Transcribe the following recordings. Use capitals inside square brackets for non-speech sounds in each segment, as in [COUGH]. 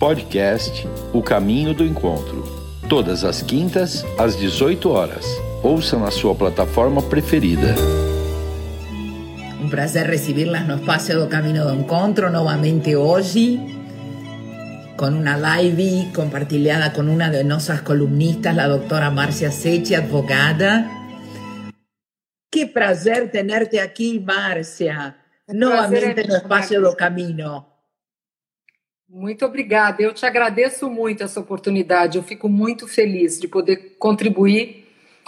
Podcast O Caminho do Encontro. Todas as quintas, às 18 horas. Ouça na sua plataforma preferida. Um prazer recibirlas no espaço do Caminho do Encontro novamente hoje, com uma live compartilhada com uma de nossas colunistas, a doutora Márcia Sechi, advogada. Que prazer tenerte aqui, Márcia, novamente no espaço do Caminho. Muito obrigada. Eu te agradeço muito essa oportunidade. Eu fico muito feliz de poder contribuir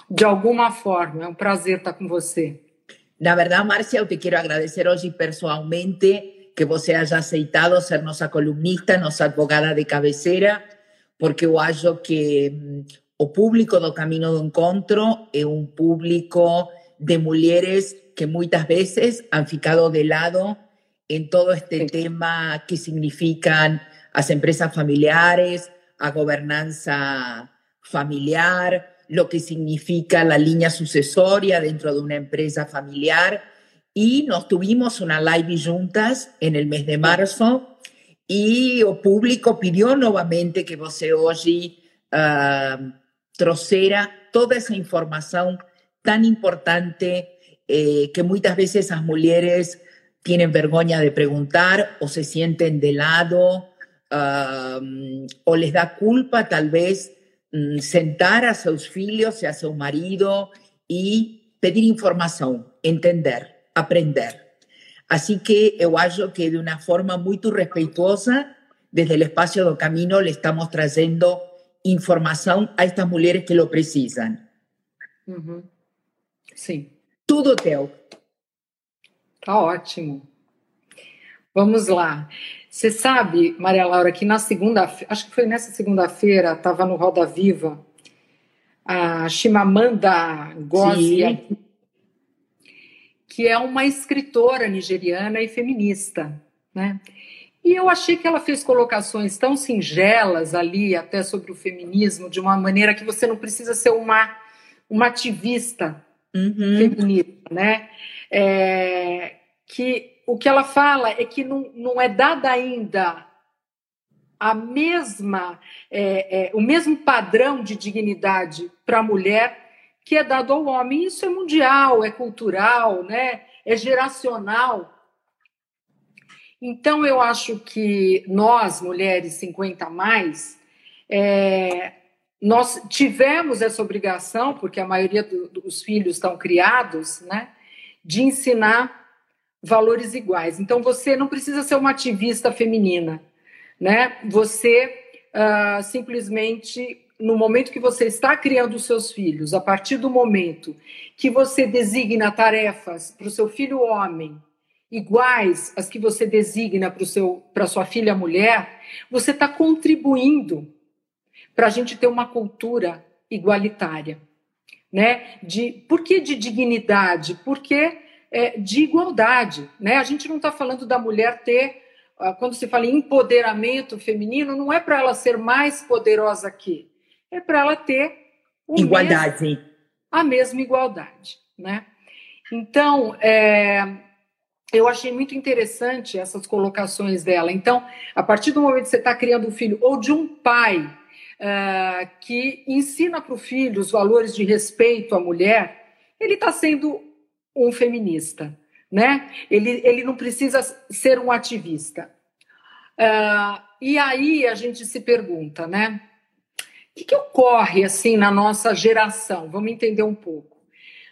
de alguma forma. É um prazer estar com você. Na verdade, Márcia, eu te quero agradecer hoje pessoalmente que você haya aceitado ser nossa columnista, nossa advogada de cabeceira, porque eu acho que mm, o público do Caminho do Encontro é um público de mulheres que muitas vezes han ficado de lado en todo este tema que significan las empresas familiares, a gobernanza familiar, lo que significa la línea sucesoria dentro de una empresa familiar. Y nos tuvimos una live juntas en el mes de marzo y el público pidió nuevamente que você hoy uh, toda esa información tan importante eh, que muchas veces las mujeres tienen vergüenza de preguntar o se sienten de lado o les da culpa tal vez mm, sentar a sus hijos y a su marido y pedir información, entender, aprender. Así que yo acho que de una forma muy respetuosa, desde el espacio do camino, le estamos trayendo información a estas mujeres que lo precisan. Sí. Tudo teu. Tá ótimo. Vamos lá. Você sabe, Maria Laura, que na segunda, acho que foi nessa segunda-feira, estava no Roda Viva, a Chimamanda Ngozi, que é uma escritora nigeriana e feminista, né? E eu achei que ela fez colocações tão singelas ali, até sobre o feminismo, de uma maneira que você não precisa ser uma, uma ativista uhum. feminista, né? É, que o que ela fala é que não, não é dada ainda a mesma é, é, o mesmo padrão de dignidade para a mulher que é dado ao homem. Isso é mundial, é cultural, né? é geracional. Então, eu acho que nós, mulheres 50 a mais, é, nós tivemos essa obrigação, porque a maioria do, dos filhos estão criados, né? De ensinar valores iguais. Então, você não precisa ser uma ativista feminina, né? Você uh, simplesmente, no momento que você está criando os seus filhos, a partir do momento que você designa tarefas para o seu filho homem iguais às que você designa para seu para sua filha mulher, você está contribuindo para a gente ter uma cultura igualitária né? De por que de dignidade? Porque é, de igualdade, né? A gente não está falando da mulher ter ah, quando se fala em empoderamento feminino, não é para ela ser mais poderosa que, é para ela ter igualdade, mesmo, a mesma igualdade, né? Então, é, eu achei muito interessante essas colocações dela. Então, a partir do momento que você está criando um filho ou de um pai uh, que ensina para o filho os valores de respeito à mulher, ele está sendo um feminista, né? Ele, ele não precisa ser um ativista. Uh, e aí a gente se pergunta, né? O que, que ocorre assim na nossa geração? Vamos entender um pouco.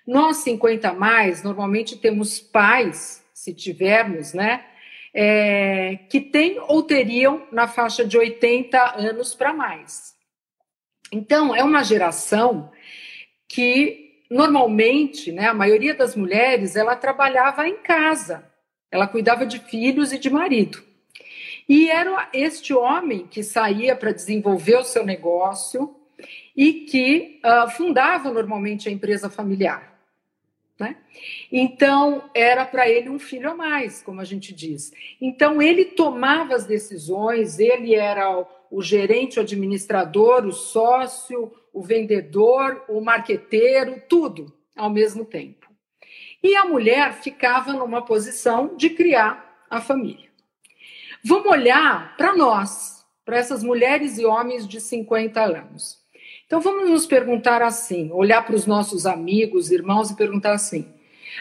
Nós 50 mais normalmente temos pais, se tivermos, né? É, que têm ou teriam na faixa de 80 anos para mais. Então, é uma geração que normalmente, né, a maioria das mulheres, ela trabalhava em casa. Ela cuidava de filhos e de marido. E era este homem que saía para desenvolver o seu negócio e que uh, fundava normalmente a empresa familiar. Né? Então, era para ele um filho a mais, como a gente diz. Então, ele tomava as decisões, ele era o gerente, o administrador, o sócio, o vendedor, o marqueteiro, tudo ao mesmo tempo. E a mulher ficava numa posição de criar a família. Vamos olhar para nós, para essas mulheres e homens de 50 anos. Então vamos nos perguntar assim, olhar para os nossos amigos, irmãos e perguntar assim: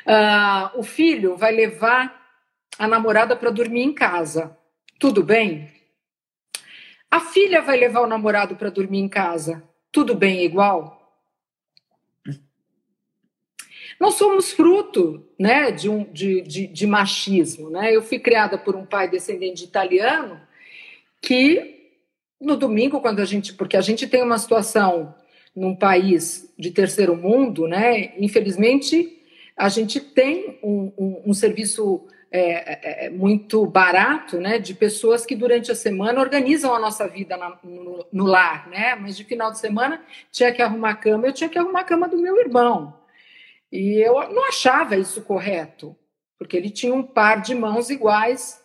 uh, o filho vai levar a namorada para dormir em casa, tudo bem? A filha vai levar o namorado para dormir em casa, tudo bem igual? Nós somos fruto né, de, um, de, de, de machismo. Né? Eu fui criada por um pai descendente de italiano que no domingo, quando a gente. Porque a gente tem uma situação num país de terceiro mundo, né? Infelizmente, a gente tem um, um, um serviço é, é, é, muito barato, né? De pessoas que durante a semana organizam a nossa vida na, no, no, lar, né? Mas de final de semana tinha que arrumar a cama, eu tinha que arrumar a cama do meu irmão. E eu não achava isso correto, porque ele tinha um par de mãos iguais,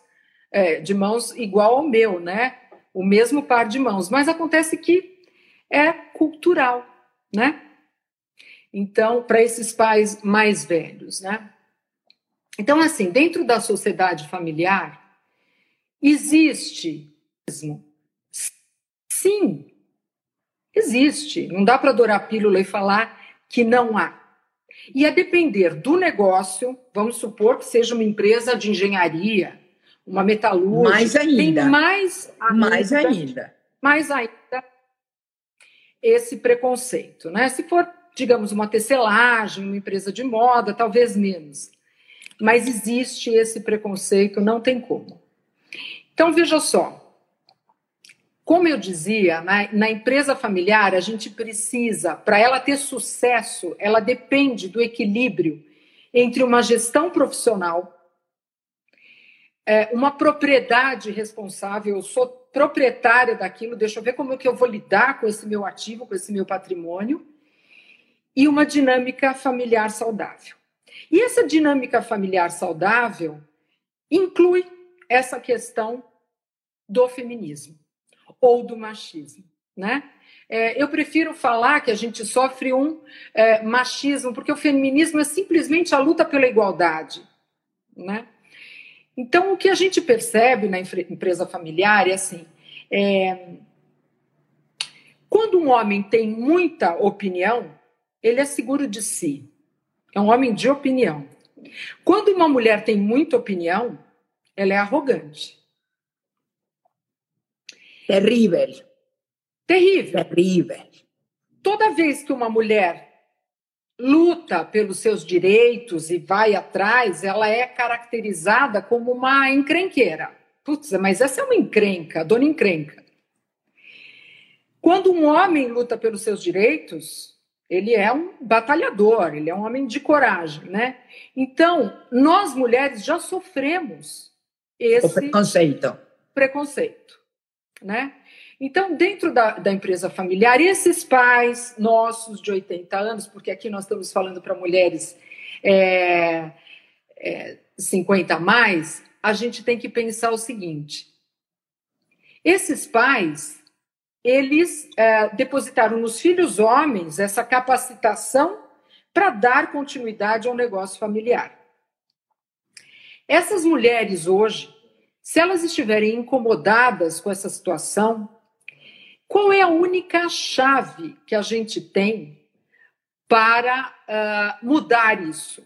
é, de mãos igual ao meu, né? O mesmo par de mãos. Mas acontece que é cultural, né? Então, para esses pais mais velhos, né? Então, assim, dentro da sociedade familiar, existe sim, existe. Não dá para adorar pílula e falar que não há. E a depender do negócio, vamos supor que seja uma empresa de engenharia, uma metalúrgica. Mais ainda. Tem mais ainda. Mais ainda. Mais ainda esse preconceito, né? Se for, digamos, uma tecelagem, uma empresa de moda, talvez menos. Mas existe esse preconceito, não tem como. Então, veja só, como eu dizia, na, na, empresa familiar, a gente precisa, para ela ter sucesso, ela depende do equilíbrio entre uma gestão profissional, é, uma propriedade responsável, eu sou proprietária daquilo, deixa eu ver como é que eu vou lidar com esse meu ativo, com esse meu patrimônio, e uma dinâmica familiar saudável. E essa dinâmica familiar saudável inclui essa questão do feminismo ou do machismo, né? É, eu prefiro falar que a gente sofre um é, machismo, porque o feminismo é simplesmente a luta pela igualdade, né? Então, o que a gente percebe na empresa familiar é assim: é, quando um homem tem muita opinião, ele é seguro de si, é um homem de opinião. Quando uma mulher tem muita opinião, ela é arrogante. Terrível. Terrível. Terrível. Toda vez que uma mulher luta pelos seus direitos e vai atrás, ela é caracterizada como uma encrenqueira. Putz, mas essa é uma encrenca, dona encrenca. Quando um homem luta pelos seus direitos, ele é um batalhador, ele é um homem de coragem, né? Então, nós mulheres já sofremos esse o preconceito. preconceito né? Então, dentro da, da, empresa familiar, esses pais nossos de 80 anos, porque aqui nós estamos falando para mulheres é, é, 50 a mais, a gente tem que pensar o seguinte: esses pais, eles é, depositaram nos filhos homens essa capacitação para dar continuidade ao negócio familiar. Essas mulheres hoje, se elas estiverem incomodadas com essa situação, qual é a única chave que a gente tem para uh, mudar isso?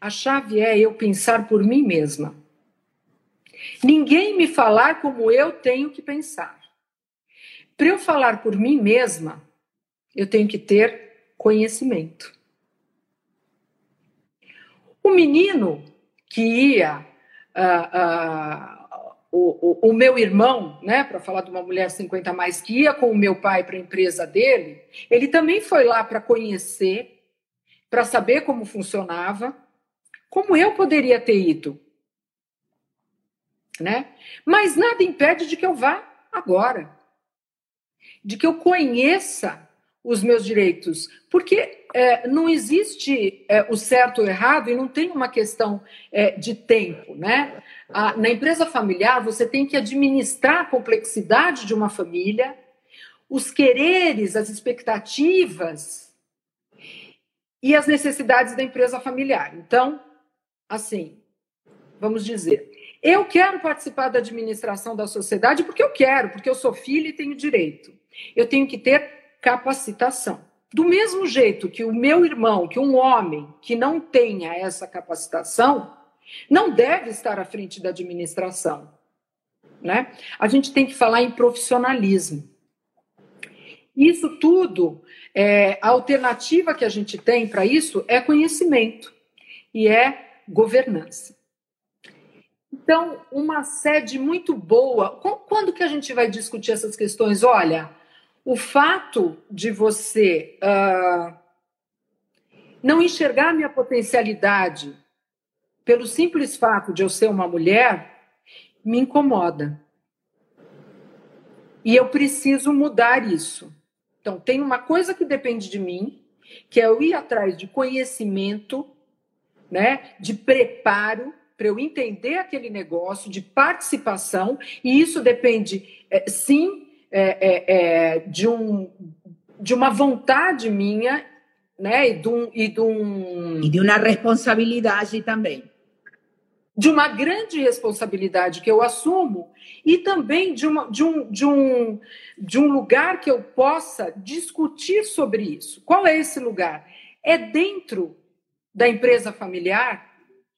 A chave é eu pensar por mim mesma. Ninguém me falar como eu tenho que pensar. Para eu falar por mim mesma, eu tenho que ter conhecimento. O menino que ia o, o, o, meu irmão, né, para falar de uma mulher 50 mais, que ia com o meu pai para a empresa dele, ele também foi lá para conhecer, para saber como funcionava, como eu poderia ter ido. Né? Mas nada impede de que eu vá agora, de que eu conheça os meus direitos, porque é, não existe é, o certo ou errado e não tem uma questão é, de tempo, né? A, na empresa familiar você tem que administrar a complexidade de uma família, os quereres, as expectativas e as necessidades da empresa familiar. Então, assim, vamos dizer, Eu quero participar da administração da sociedade porque eu quero, porque eu sou filha e tenho direito. Eu tenho que ter capacitação. Do mesmo jeito que o meu irmão, que um homem que não tenha essa capacitação, não deve estar à frente da administração. Né? A gente tem que falar em profissionalismo. Isso tudo, é, a alternativa que a gente tem para isso é conhecimento e é governança. Então, uma sede muito boa. Quando que a gente vai discutir essas questões? Olha, o fato de você uh, não enxergar minha potencialidade pelo simples fato de eu ser uma mulher me incomoda. E eu preciso mudar isso. Então, tem uma coisa que depende de mim, que é eu ir atrás de conhecimento, né, de preparo para eu entender aquele negócio, de participação, e isso depende, é, sim, é, é, é, de, um, de uma vontade minha, né? E de, um, e, de um... e de uma responsabilidade também. De uma grande responsabilidade que eu assumo e também de, uma, de, um, de, um, de um lugar que eu possa discutir sobre isso. Qual é esse lugar? É dentro da empresa familiar?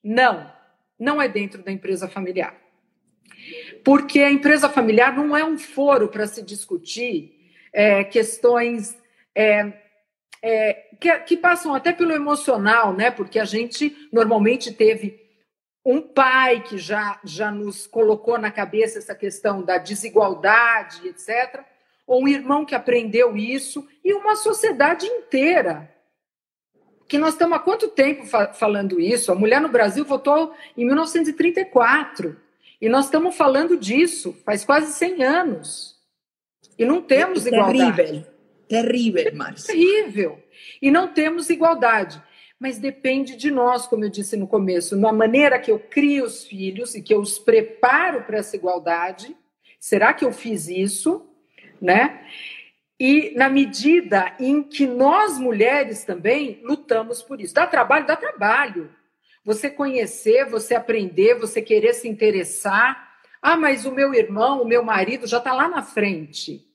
Não, não é dentro da empresa familiar porque a empresa familiar não é um foro para se discutir é, questões é, é, que, que, passam até pelo emocional, né? Porque a gente normalmente teve um pai que já, já nos colocou na cabeça essa questão da desigualdade, etc., ou um irmão que aprendeu isso, e uma sociedade inteira. Que nós estamos há quanto tempo fa falando isso? A mulher no Brasil votou em 1934. E nós estamos falando disso faz quase 100 anos. E não temos é igualdade. Terrível, terrível, Márcia. Terrível. E não temos igualdade. Mas depende de nós, como eu disse no começo, na maneira que eu crio os filhos e que eu os preparo para essa igualdade. Será que eu fiz isso? Né? E na medida em que nós mulheres também lutamos por isso. Dá trabalho? Dá trabalho. Você conhecer, você aprender, você querer se interessar. Ah, mas o meu irmão, o meu marido já está lá na frente.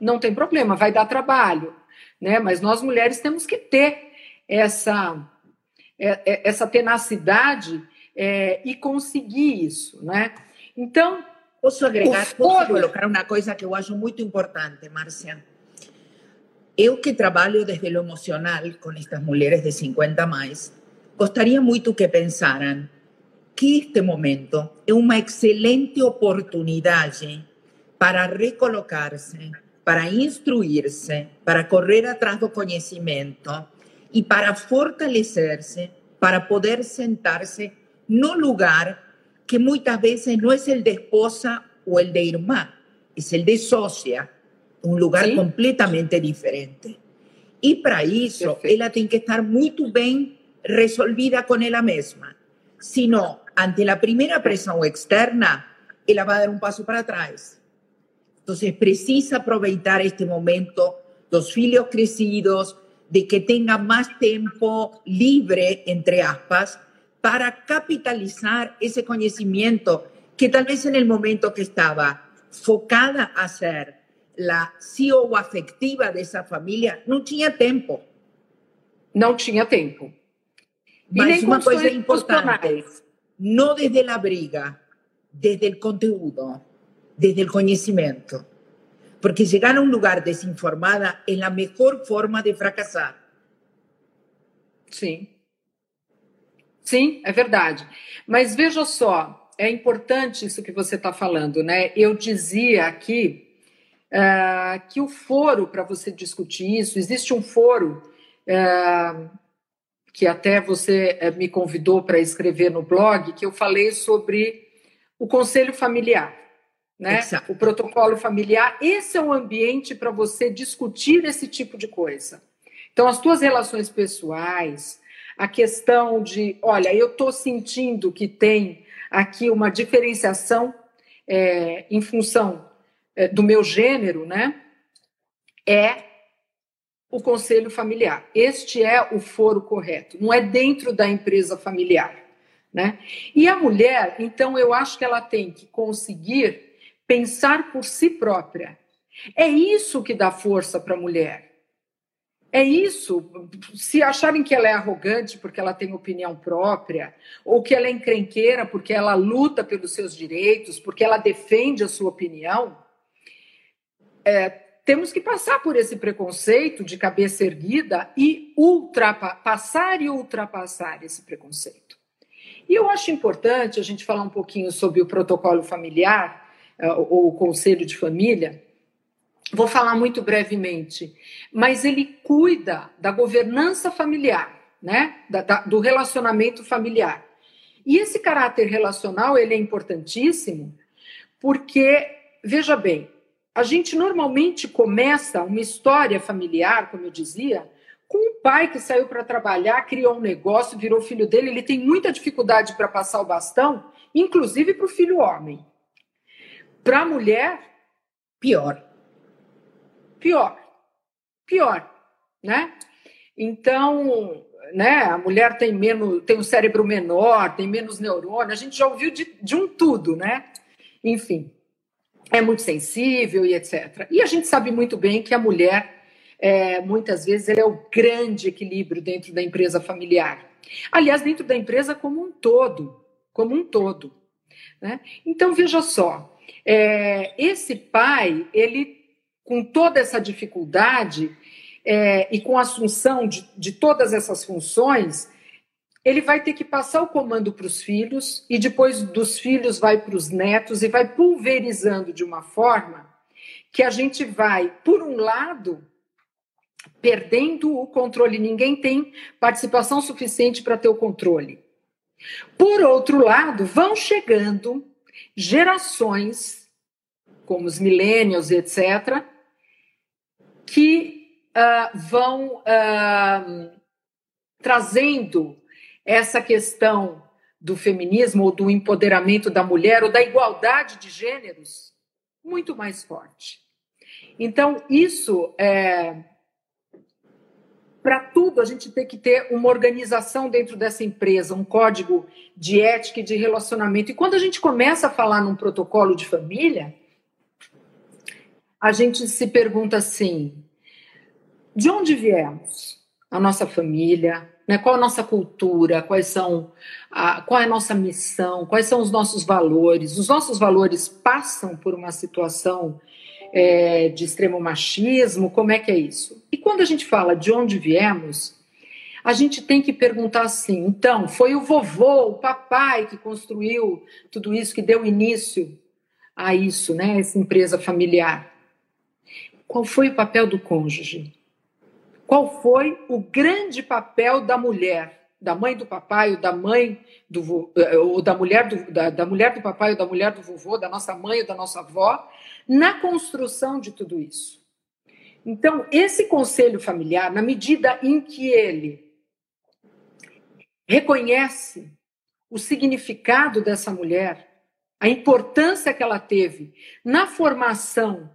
Não tem problema, vai dar trabalho, né? Mas nós mulheres temos que ter essa é, é, essa tenacidade é, e conseguir isso, né? Então, posso agregar, posso colocar uma coisa que eu acho muito importante, Márcia. Eu que trabalho desde o emocional com estas mulheres de 50 mais, gostaria muito que pensaran que este momento é uma excelente oportunidade para recolocar-se, para instruir-se, para correr atrás do conhecimento e para fortalecer-se, para poder sentar-se no lugar que muitas vezes não é o de esposa ou el de irmã, é o de sócia, um lugar Sim. completamente diferente. E para isso, Perfeito. ela tem que estar muito bem resolvida con ella misma, sino ante la primera presión externa, ella va a dar un paso para atrás. Entonces, precisa aprovechar este momento, los hijos crecidos, de que tenga más tiempo libre, entre aspas, para capitalizar ese conocimiento que tal vez en el momento que estaba focada a ser la CEO afectiva de esa familia, no tenía tiempo. No tenía tiempo. Mas uma coisa importante, não desde a briga, desde o conteúdo, desde o conhecimento. Porque chegar a um lugar desinformada é a melhor forma de fracassar. Sim. Sim, é verdade. Mas veja só, é importante isso que você está falando, né? Eu dizia aqui uh, que o foro para você discutir isso, existe um foro. Uh, que até você eh, me convidou para escrever no blog, que eu falei sobre o conselho familiar, né? Exato. O protocolo familiar. Esse é o ambiente para você discutir esse tipo de coisa. Então, as tuas relações pessoais, a questão de, olha, eu estou sentindo que tem aqui uma diferenciação é, em função é, do meu gênero, né? É o conselho familiar. Este é o foro correto, não é dentro da empresa familiar. Né? E a mulher, então, eu acho que ela tem que conseguir pensar por si própria. É isso que dá força para a mulher. É isso. Se acharem que ela é arrogante porque ela tem opinião própria, ou que ela é encrenqueira porque ela luta pelos seus direitos, porque ela defende a sua opinião, é, temos que passar por esse preconceito de cabeça erguida e ultrapassar e ultrapassar esse preconceito. E eu acho importante a gente falar um pouquinho sobre o protocolo familiar, é, ou o conselho de família. Vou falar muito brevemente, mas ele cuida da governança familiar, né? Da, da, do relacionamento familiar. E esse caráter relacional ele é importantíssimo porque, veja bem, a gente normalmente começa uma história familiar, como eu dizia, com um pai que saiu para trabalhar, criou um negócio, virou filho dele, ele tem muita dificuldade para passar o bastão, inclusive para o filho homem. Para a mulher, pior. Pior. Pior, né? Então, né, a mulher tem menos, tem um cérebro menor, tem menos neurônio, a gente já ouviu de, de um tudo, né? Enfim é muito sensível e etc. E a gente sabe muito bem que a mulher, é, muitas vezes, é o grande equilíbrio dentro da empresa familiar. Aliás, dentro da empresa como um todo, como um todo. Né? Então, veja só, é, esse pai, ele, com toda essa dificuldade é, e com a assunção de, de todas essas funções, ele vai ter que passar o comando para os filhos e depois dos filhos vai para os netos e vai pulverizando de uma forma que a gente vai, por um lado, perdendo o controle. Ninguém tem participação suficiente para ter o controle. Por outro lado, vão chegando gerações, como os millennials, etc., que uh, vão uh, trazendo essa questão do feminismo ou do empoderamento da mulher ou da igualdade de gêneros muito mais forte. Então, isso é. Para tudo, a gente tem que ter uma organização dentro dessa empresa, um código de ética e de relacionamento. E quando a gente começa a falar num protocolo de família, a gente se pergunta assim: de onde viemos? A nossa família, né? Qual a nossa cultura? Quais são a, qual é a nossa missão? Quais são os nossos valores? Os nossos valores passam por uma situação é, de extremo machismo? Como é que é isso? E quando a gente fala de onde viemos, a gente tem que perguntar assim: então, foi o vovô, o papai que construiu tudo isso, que deu início a isso, né? Essa empresa familiar. Qual foi o papel do cônjuge? Qual foi o grande papel da mulher, da mãe do papai, ou da mãe do eh, ou da mulher do, da, da mulher do papai ou da mulher do vovô, da nossa mãe ou da nossa avó, na construção de tudo isso? Então, esse conselho familiar, na medida em que ele reconhece o significado dessa mulher, a importância que ela teve na formação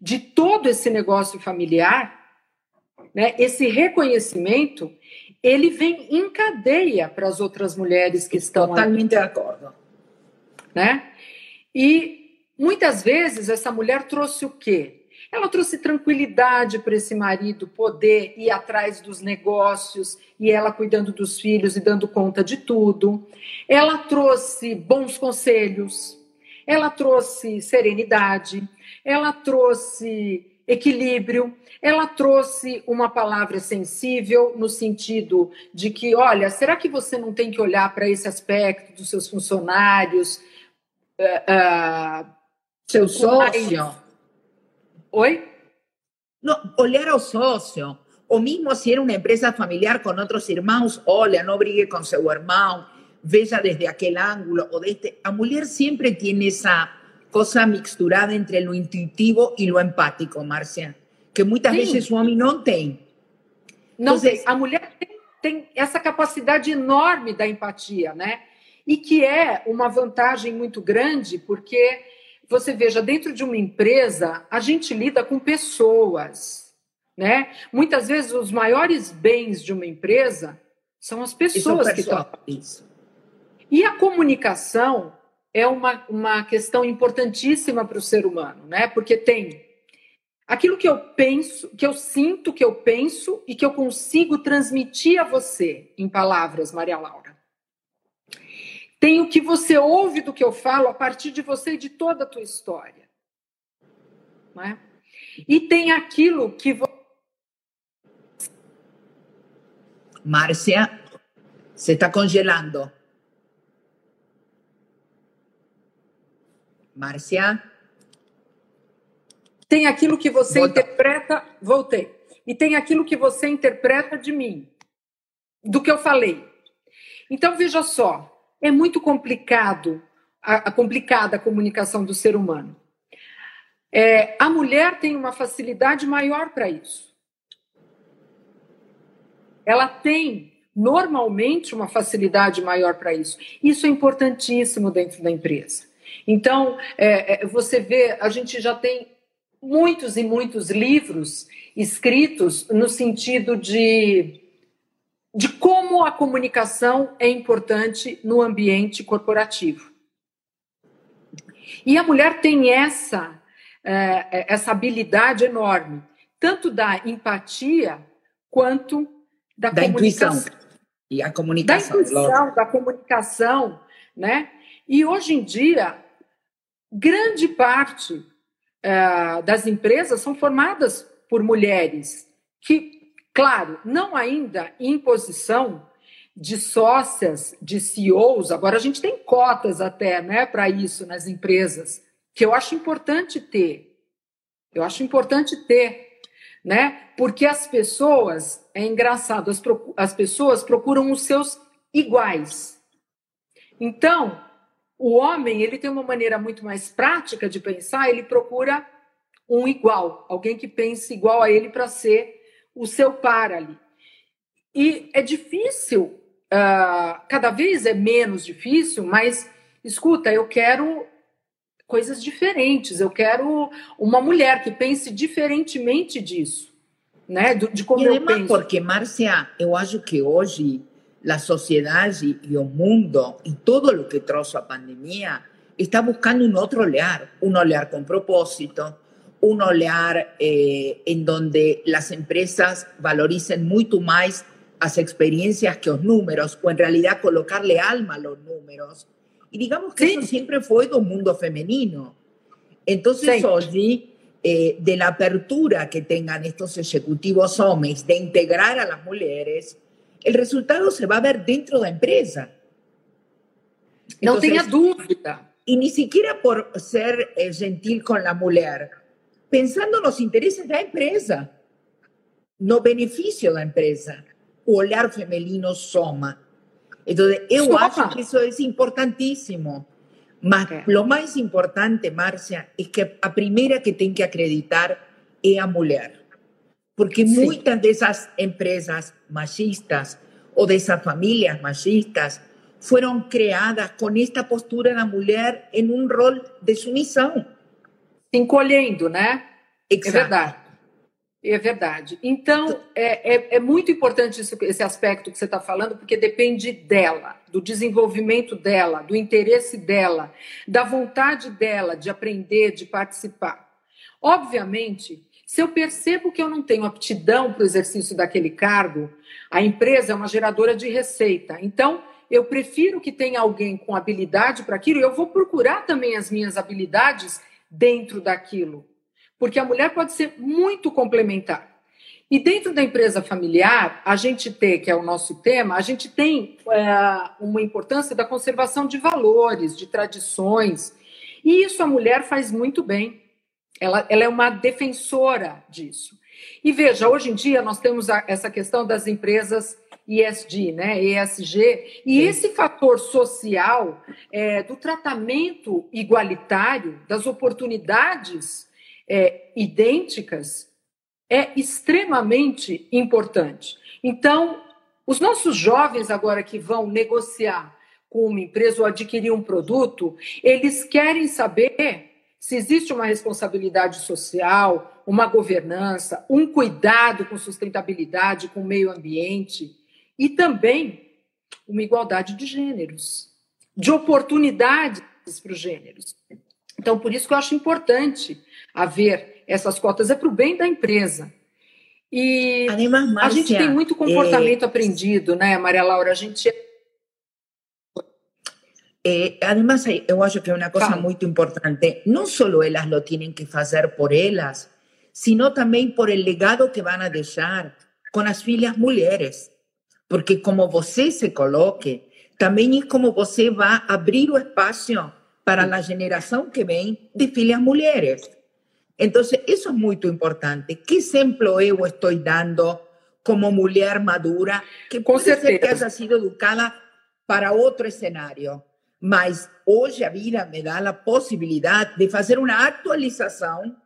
de todo esse negócio familiar, né, esse reconhecimento ele vem em cadeia para as outras mulheres que estão totalmente de acordo, né? E muitas vezes essa mulher trouxe o quê? Ela trouxe tranquilidade para esse marido poder ir atrás dos negócios e ela cuidando dos filhos e dando conta de tudo. Ela trouxe bons conselhos, ela trouxe serenidade, ela trouxe equilíbrio. Ela trouxe uma palavra sensível no sentido de que, olha, será que você não tem que olhar para esse aspecto dos seus funcionários? Uh, uh, Seu sócio? Oi? Olhar ao sócio. O mesmo se era uma empresa familiar com outros irmãos, olha, não brigue com seu irmão, veja desde aquele ângulo. Ou deste... A mulher sempre tem essa cosa mixturada entre lo intuitivo e lo empático, Márcia, que muitas Sim. vezes o homem não tem. Não Entonces, tem. A mulher tem, tem essa capacidade enorme da empatia, né? E que é uma vantagem muito grande, porque você veja, dentro de uma empresa, a gente lida com pessoas, né? Muitas vezes os maiores bens de uma empresa são as pessoas que estão. Isso. E a comunicação é uma, uma questão importantíssima para o ser humano, né? Porque tem aquilo que eu penso, que eu sinto, que eu penso e que eu consigo transmitir a você em palavras, Maria Laura. Tem o que você ouve do que eu falo a partir de você e de toda a tua história. Não é? E tem aquilo que você... Márcia, se está congelando. Márcia? Tem aquilo que você Volta. interpreta. Voltei. E tem aquilo que você interpreta de mim, do que eu falei. Então, veja só, é muito complicado a, a complicada a comunicação do ser humano. É, a mulher tem uma facilidade maior para isso. Ela tem normalmente uma facilidade maior para isso. Isso é importantíssimo dentro da empresa. Então, é, é, você vê, a gente já tem muitos e muitos livros escritos no sentido de, de como a comunicação é importante no ambiente corporativo. E a mulher tem essa, é, essa habilidade enorme, tanto da empatia quanto da, da intuição e a comunicação. Da intuição, da comunicação, né? E hoje em dia grande parte é, das empresas são formadas por mulheres que, claro, não ainda em posição de sócias, de CEOs, agora a gente tem cotas até né, para isso nas empresas, que eu acho importante ter. Eu acho importante ter, né? Porque as pessoas, é engraçado, as, as pessoas procuram os seus iguais. Então, o homem, ele tem uma maneira muito mais prática de pensar, ele procura um igual, alguém que pense igual a ele para ser o seu par ali. E é difícil, uh, cada vez é menos difícil, mas escuta, eu quero coisas diferentes, eu quero uma mulher que pense diferentemente disso, né? De como e eu penso. Porque, Márcia, eu acho que hoje la sociedad y, y, el mundo y todo lo que trajo la pandemia está buscando un otro olear, un olear con propósito, un olear eh, en donde las empresas valoricen mucho más las experiencias que los números, o en realidad colocarle alma a los números. Y digamos que eso siempre fue de un mundo femenino. Entonces, hoy, eh, de la apertura que tengan estos ejecutivos hombres de integrar a las mujeres, el resultado se va a ver dentro de la empresa. no tenga duda. Y ni siquiera por ser eh, gentil con la mujer, pensando en los intereses de la empresa, no beneficio de la empresa. O olhar femenino soma. Entonces, yo acho que eso es importantísimo. Mas lo más importante, Marcia, es que a primera que tiene que acreditar es a mujer. Porque muchas de esas empresas machistas o de esas familias machistas fueron creadas con esta postura de la mujer en un rol de sumisión. Encolhendo, né? Exato. É verdade. É verdade. Então, é, é, é muito importante isso, esse aspecto que você está falando, porque depende dela, do desenvolvimento dela, do interesse dela, da vontade dela de aprender, de participar. Obviamente, se eu percebo que eu não tenho aptidão para o exercício daquele cargo, a empresa é uma geradora de receita. Então, eu prefiro que tenha alguém com habilidade para aquilo e eu vou procurar também as minhas habilidades dentro daquilo. Porque a mulher pode ser muito complementar. E dentro da empresa familiar, a gente tem, que é o nosso tema, a gente tem é, uma importância da conservação de valores, de tradições. E isso a mulher faz muito bem. Ela, ela é uma defensora disso. E veja, hoje em dia nós temos a, essa questão das empresas ESG, né, ESG, e Sim. esse fator social é, do tratamento igualitário, das oportunidades é, idênticas, é extremamente importante. Então, os nossos jovens agora que vão negociar com uma empresa ou adquirir um produto, eles querem saber se existe uma responsabilidade social, uma governança, um cuidado com sustentabilidade, com o meio ambiente e também uma igualdade de gêneros. de oportunidades para os gêneros. Então, por isso que eu acho importante haver essas cotas, é para o bem da empresa. E Márcia, a gente tem muito comportamento eh, aprendido, né, Maria Laura? A gente. Eh, además, eu acho que é uma coisa muito importante. Não só elas lo têm que fazer por elas, sino também por el legado que vão a deixar com as filhas mulheres. Porque como você se coloque, também é como você vai abrir o espaço para a geração que vem de filhas mulheres. Entonces, eso es muy importante. ¿Qué ejemplo yo estoy dando como mujer madura que puede ser que haya sido educada para otro escenario? Mas hoy a vida me da la posibilidad de hacer una actualización,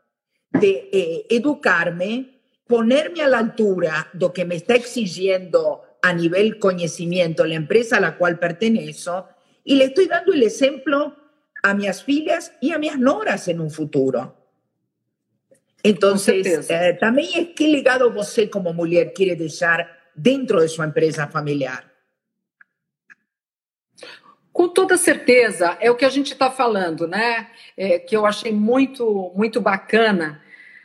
de eh, educarme, ponerme a la altura de lo que me está exigiendo a nivel conocimiento la empresa a la cual pertenezco y le estoy dando el ejemplo a mis filhas y a mis noras en un futuro. Entonces, eh, também é que legado você, como mulher, quer deixar dentro de sua empresa familiar? Com toda certeza, é o que a gente está falando, né? É, que eu achei muito, muito bacana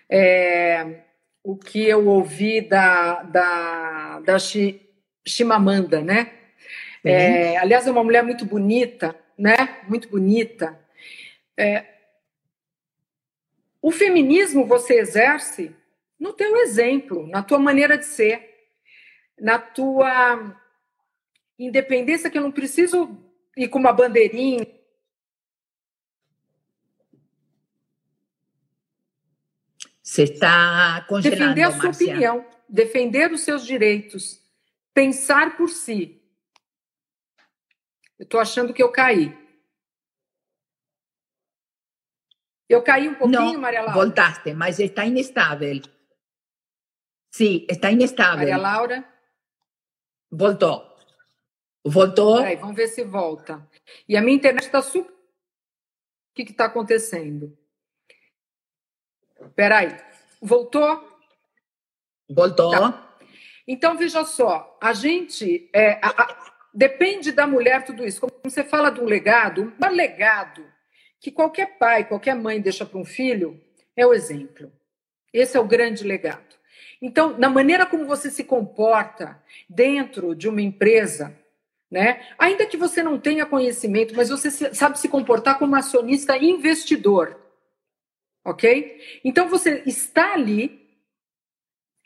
é, o que eu ouvi da, da, da Chimamanda, né? Uhum. É, aliás, é uma mulher muito bonita, né? Muito bonita. É, o feminismo você exerce no teu exemplo, na tua maneira de ser, na tua independência que eu não preciso ir com uma bandeirinha. Você está congelando, Defender a sua Marcia. opinião, defender os seus direitos, pensar por si. Eu estou achando que eu caí. Eu caí um pouquinho, no, Maria Laura? voltaste, mas está inestável. Sim, está inestável. Maria Laura? Voltou. Voltou. Peraí, vamos ver se volta. E a minha internet está super... O que está acontecendo? Peraí. Voltou? Voltou. Tá. Então, veja só, a gente... É, a, a, depende da mulher tudo isso. Como você fala de um legado, um legado que qualquer pai, qualquer mãe deixa para um filho é o exemplo. Esse é o grande legado. Então, na maneira como você se comporta dentro de uma empresa, né? Ainda que você não tenha conhecimento, mas você sabe se comportar como acionista investidor. OK? Então você está ali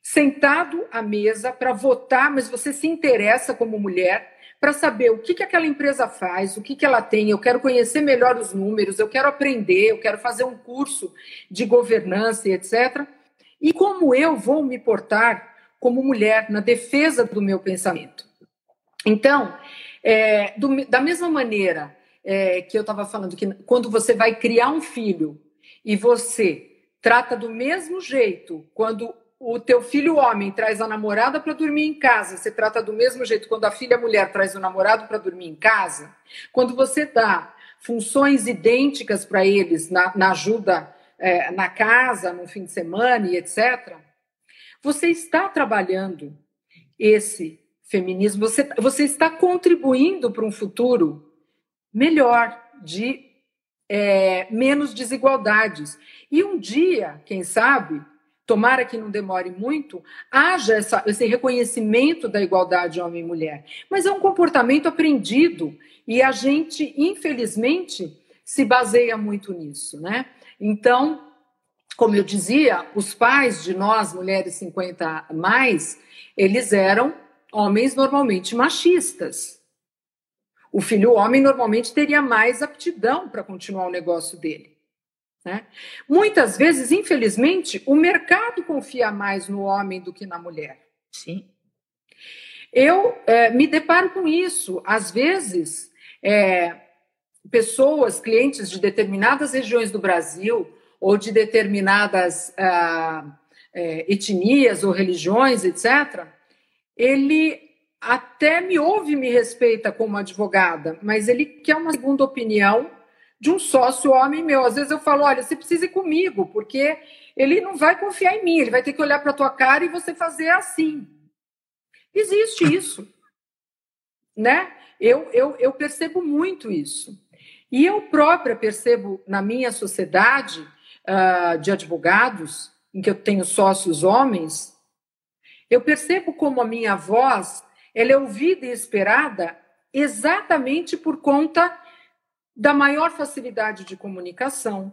sentado à mesa para votar, mas você se interessa como mulher para saber o que, que aquela empresa faz, o que, que ela tem. Eu quero conhecer melhor os números, eu quero aprender, eu quero fazer um curso de governança etc. E como eu vou me portar como mulher na defesa do meu pensamento. Então, é, do, da mesma maneira é, que eu estava falando que quando você vai criar um filho e você trata do mesmo jeito quando o teu filho homem traz a namorada para dormir em casa, você trata do mesmo jeito quando a filha mulher traz o namorado para dormir em casa, quando você dá funções idênticas para eles na, na ajuda é, na casa, no fim de semana e etc., você está trabalhando esse feminismo, você, você está contribuindo para um futuro melhor, de é, menos desigualdades. E um dia, quem sabe, tomara que não demore muito, haja essa, esse reconhecimento da igualdade homem e mulher. Mas é um comportamento aprendido e a gente, infelizmente, se baseia muito nisso, né? Então, como eu dizia, os pais de nós, mulheres 50 mais, eles eram homens normalmente machistas. O filho homem normalmente teria mais aptidão para continuar o negócio dele. Né? Muitas vezes, infelizmente, o mercado confia mais no homem do que na mulher. Sim. Eu é, me deparo com isso. Às vezes, é, pessoas, clientes de determinadas regiões do Brasil ou de determinadas ah, é, etnias ou religiões, etc., ele até me ouve me respeita como advogada, mas ele quer uma segunda opinião de um sócio homem meu. Às vezes eu falo, olha, você precisa ir comigo, porque ele não vai confiar em mim, ele vai ter que olhar para a tua cara e você fazer assim. Existe isso, né? Eu, eu, eu percebo muito isso. E eu própria percebo na minha sociedade uh, de advogados, em que eu tenho sócios homens, eu percebo como a minha voz ela é ouvida e esperada exatamente por conta da maior facilidade de comunicação,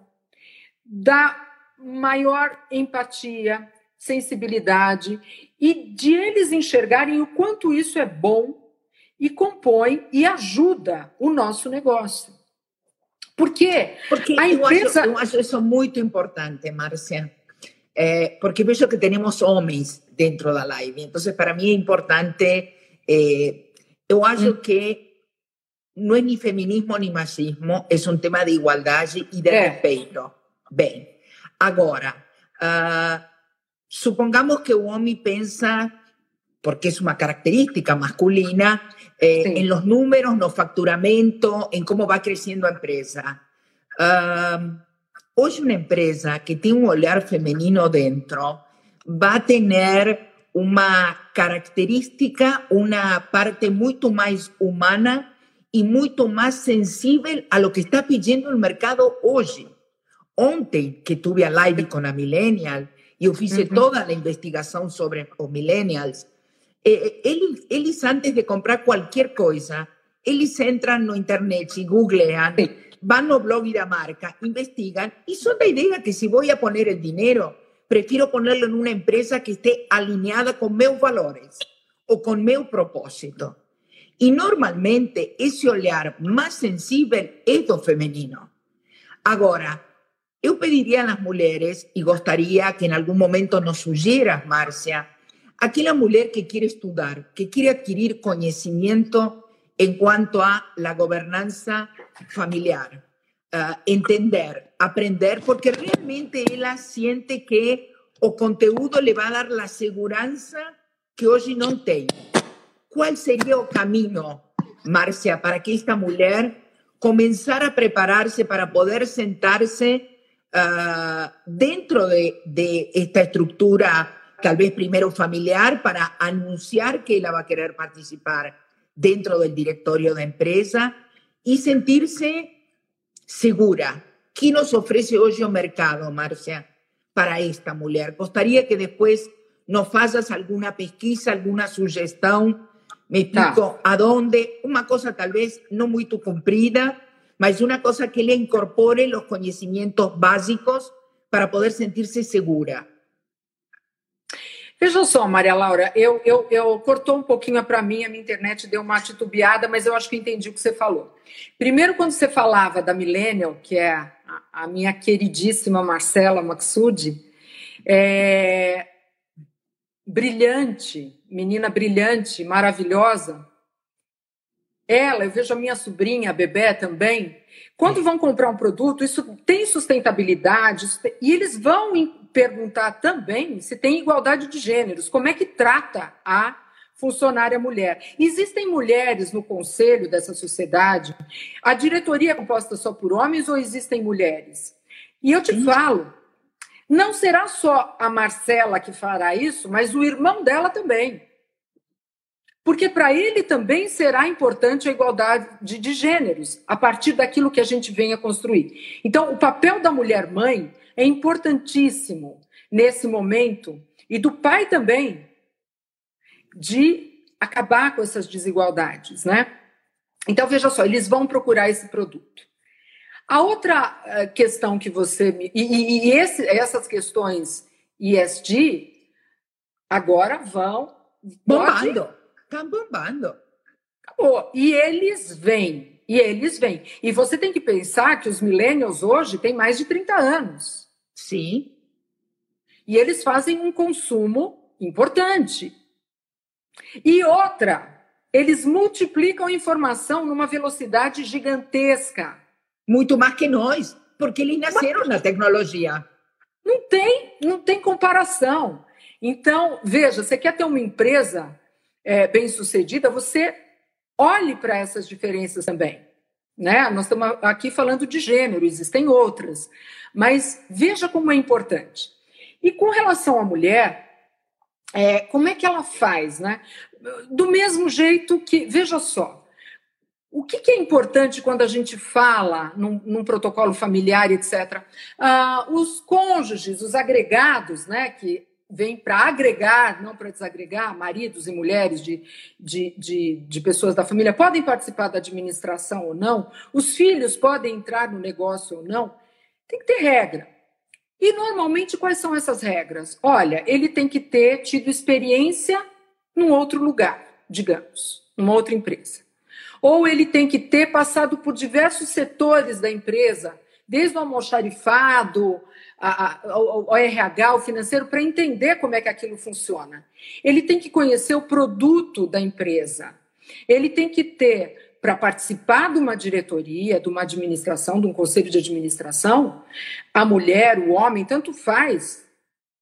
da maior empatia, sensibilidade e de eles enxergarem o quanto isso é bom e compõe e ajuda o nosso negócio. Por quê? Porque a empresa... eu, acho, eu acho isso muito importante, Márcia, é, porque vejo que temos homens dentro da live, então para mim é importante, é, eu acho hum. que não é nem feminismo nem machismo, é um tema de igualdade e de é. respeito. Bem, agora, uh, supongamos que o homem pensa, porque es una característica masculina, eh, sí. en los números, no facturamento, en cómo va creciendo la empresa. Uh, hoy una empresa que tiene un olhar femenino dentro va a tener una característica, una parte mucho más humana y mucho más sensible a lo que está pidiendo el mercado hoy. Ontem que tuve a live con la Millennial, e eu fiz uhum. toda a investigação sobre os millennials, eles, eles, antes de comprar qualquer coisa, eles entram no internet, googleam, vão no blog da marca, investigam e são da ideia que se vou a poner o dinheiro, prefiro ponerlo em uma empresa que esteja alinhada com meus valores ou com meu propósito. E normalmente esse olhar mais sensível é do feminino. Agora, Yo pediría a las mujeres, y gustaría que en algún momento nos sugieras, Marcia, aquella mujer que quiere estudiar, que quiere adquirir conocimiento en cuanto a la gobernanza familiar, uh, entender, aprender, porque realmente ella siente que o conteúdo le va a dar la seguridad que hoy no tiene. ¿Cuál sería el camino, Marcia, para que esta mujer comenzara a prepararse para poder sentarse uh, dentro de, de, esta estructura, tal vez primero familiar, para anunciar que ella va a querer participar dentro del directorio de empresa y sentirse segura. ¿Qué nos ofrece hoy el mercado, Marcia, para esta mujer? Gostaria que después nos hagas alguna pesquisa, alguna sugestión, me explico a dónde, una cosa tal vez no muy cumprida, mas una cosa que le incorpore los conocimientos básicos para poder sentir-se segura. Veja só, Maria Laura, eu, eu, eu cortou um pouquinho para mim, a minha internet deu uma titubeada, mas eu acho que entendi o que você falou. Primeiro, quando você falava da Millennial, que é a, minha queridíssima Marcela Maxud, é, brilhante, menina brilhante, maravilhosa, ela, eu vejo a minha sobrinha, a Bebé também, quando vão comprar um produto, isso tem sustentabilidade, e eles vão perguntar também se tem igualdade de gêneros, como é que trata a funcionária mulher. Existem mulheres no conselho dessa sociedade? A diretoria é composta só por homens ou existem mulheres? E eu te Sim. falo, não será só a Marcela que fará isso, mas o irmão dela também porque para ele também será importante a igualdade de, de, gêneros, a partir daquilo que a gente venha construir. Então, o papel da mulher mãe é importantíssimo nesse momento, e do pai também, de acabar com essas desigualdades, né? Então, veja só, eles vão procurar esse produto. A outra eh, questão que você me. E, e esse, essas questões ISD agora vão. Bombando. Estão bombando. Acabou. E eles vêm. E eles vêm. E você tem que pensar que os millennials hoje têm mais de 30 anos. Sim. E eles fazem um consumo importante. E outra, eles multiplicam informação numa velocidade gigantesca. Muito mais que nós, porque eles nasceram Mas, na tecnologia. Não tem, não tem comparação. Então, veja, você quer ter uma empresa é, bem-sucedida, você olhe para essas diferenças também. Né? Nós estamos aqui falando de gênero, existem outras, mas veja como é importante. E com relação à mulher, é, como é que ela faz? Né? Do mesmo jeito que, veja só, o que, que, é importante quando a gente fala num, num protocolo familiar, etc. Ah, os cônjuges, os agregados, né, que vêm para agregar, não para desagregar, maridos e mulheres de, de, de, de, pessoas da família, podem participar da administração ou não, os filhos podem entrar no negócio ou não, tem que ter regra. E normalmente quais são essas regras? Olha, ele tem que ter tido experiência num outro lugar, digamos, numa outra empresa ou ele tem que ter passado por diversos setores da empresa, desde o almoxarifado, ao, RH, o financeiro, para entender como é que aquilo funciona. Ele tem que conhecer o produto da empresa. Ele tem que ter, para participar de uma diretoria, de uma administração, de um conselho de administração, a mulher, o homem, tanto faz,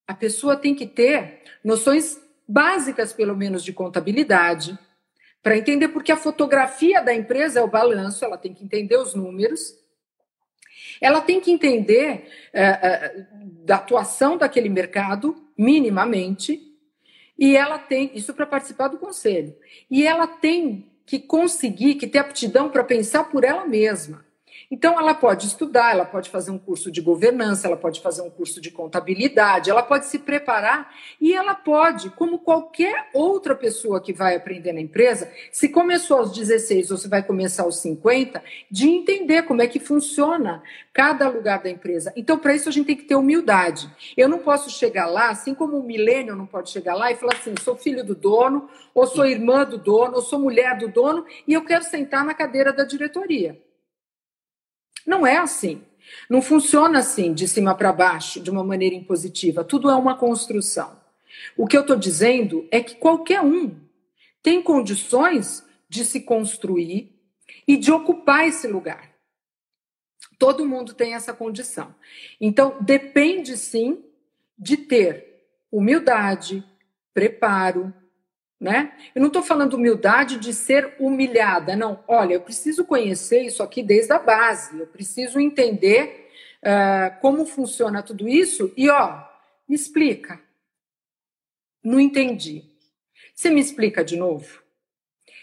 a pessoa tem que ter noções básicas, pelo menos, de contabilidade, para entender porque a fotografia da empresa é o balanço, ela tem que entender os números, ela tem que entender é, é, da atuação daquele mercado, minimamente, e ela tem, isso para participar do conselho, e ela tem que conseguir, que ter aptidão para pensar por ela mesma. Então, ela pode estudar, ela pode fazer um curso de governança, ela pode fazer um curso de contabilidade, ela pode se preparar e ela pode, como qualquer outra pessoa que vai aprender na empresa, se começou aos 16 ou se vai começar aos 50, de entender como é que funciona cada lugar da empresa. Então, para isso, a gente tem que ter humildade. Eu não posso chegar lá, assim como o milênio não pode chegar lá e falar assim: sou filho do dono, ou sou irmã do dono, ou sou mulher do dono, e eu quero sentar na cadeira da diretoria. Não é assim. Não funciona assim, de cima para baixo, de uma maneira impositiva. Tudo é uma construção. O que eu estou dizendo é que qualquer um tem condições de se construir e de ocupar esse lugar. Todo mundo tem essa condição. Então, depende sim de ter humildade, preparo, né? Eu não estou falando humildade de ser humilhada, não. Olha, eu preciso conhecer isso aqui desde a base, eu preciso entender uh, como funciona tudo isso e, ó, me explica. Não entendi. Você me explica de novo?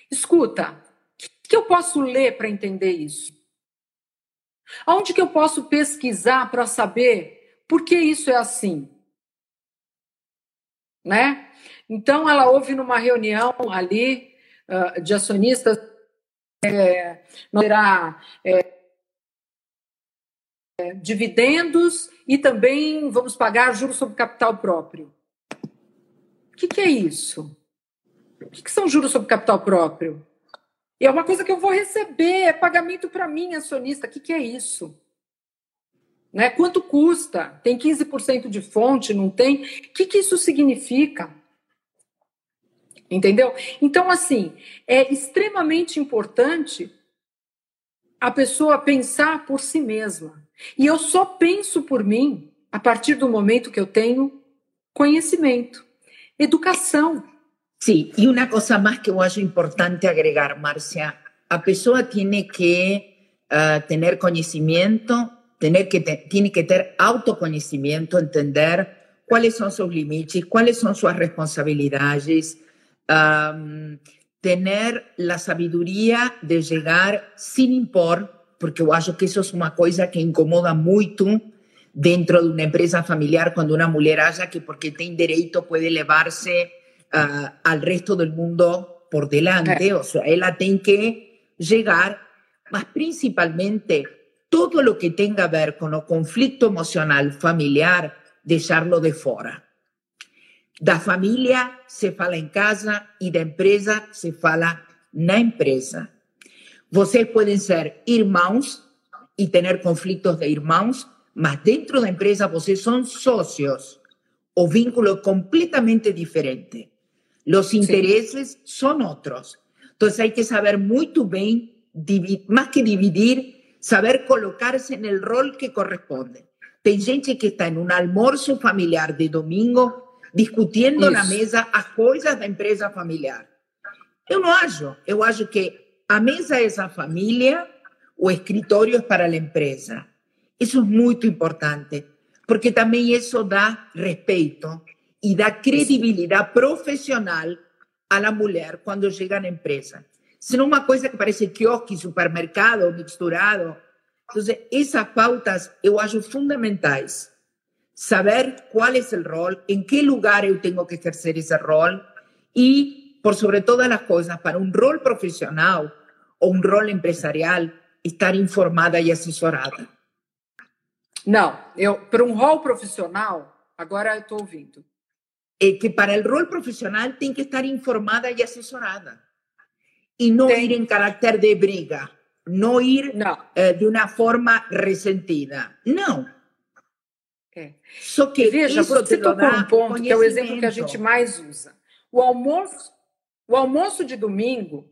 Escuta, o que, que eu posso ler para entender isso? Aonde que eu posso pesquisar para saber por que isso é assim? Né? Então, ela houve numa reunião ali uh, de acionistas, é, terá é, é, dividendos e também vamos pagar juros sobre capital próprio. O que, que é isso? O que, que são juros sobre capital próprio? É uma coisa que eu vou receber, é pagamento para mim, acionista. O que, que é isso? Né? Quanto custa? Tem 15% de fonte, não tem? O que, que isso significa? Entendeu? Então, assim, é extremamente importante a pessoa pensar por si mesma. E eu só penso por mim a partir do momento que eu tenho conhecimento, educação. Sí, y una cosa más que yo acho importante agregar, Marcia, a pessoa tiene que uh, tener conocimiento, tener que te, tiene que tener autoconocimiento, entender cuáles son sus límites, cuáles son sus responsabilidades, um, tener la sabiduría de llegar sin impor, porque yo acho que eso es una cosa que incomoda mucho dentro de una empresa familiar cuando una mujer haya que porque tiene derecho puede elevarse uh, al resto del mundo por delante, o sea, ella tiene que llegar, mas principalmente todo lo que tenga a ver con el conflicto emocional familiar, dejarlo de fuera. Da família se fala em casa e da empresa se fala na empresa. Vocês podem ser irmãos e ter conflitos de irmãos, mas dentro da empresa vocês são sócios. O vínculo é completamente diferente. Os interesses são outros. Então, hay que saber muito bem, mais que dividir, saber colocar-se no rol que corresponde. Tem gente que está em um almoço familiar de domingo discutindo Isso. na mesa as coisas da empresa familiar. Eu não acho. Eu acho que a mesa é a família, o escritório é para a empresa. Isso é muito importante, porque também isso dá respeito e dá credibilidade profissional à mulher quando chega na empresa. senão uma coisa que parece quiosque, supermercado, misturado. Então, essas pautas eu acho fundamentais. Saber qual é o rol, em que lugar eu tenho que exercer esse rol e, por sobre todas as coisas, para um rol profissional ou um rol empresarial, estar informada e assessorada. Não, eu para um rol profissional, agora eu estou ouvindo. É que para o rol profissional tem que estar informada e assessorada. E não tem. ir em caráter de briga. Não ir não. Eh, de uma forma ressentida. Não. É. Só que Veja, você tocou um ponto que é o exemplo que a gente mais usa. O almoço, o almoço de domingo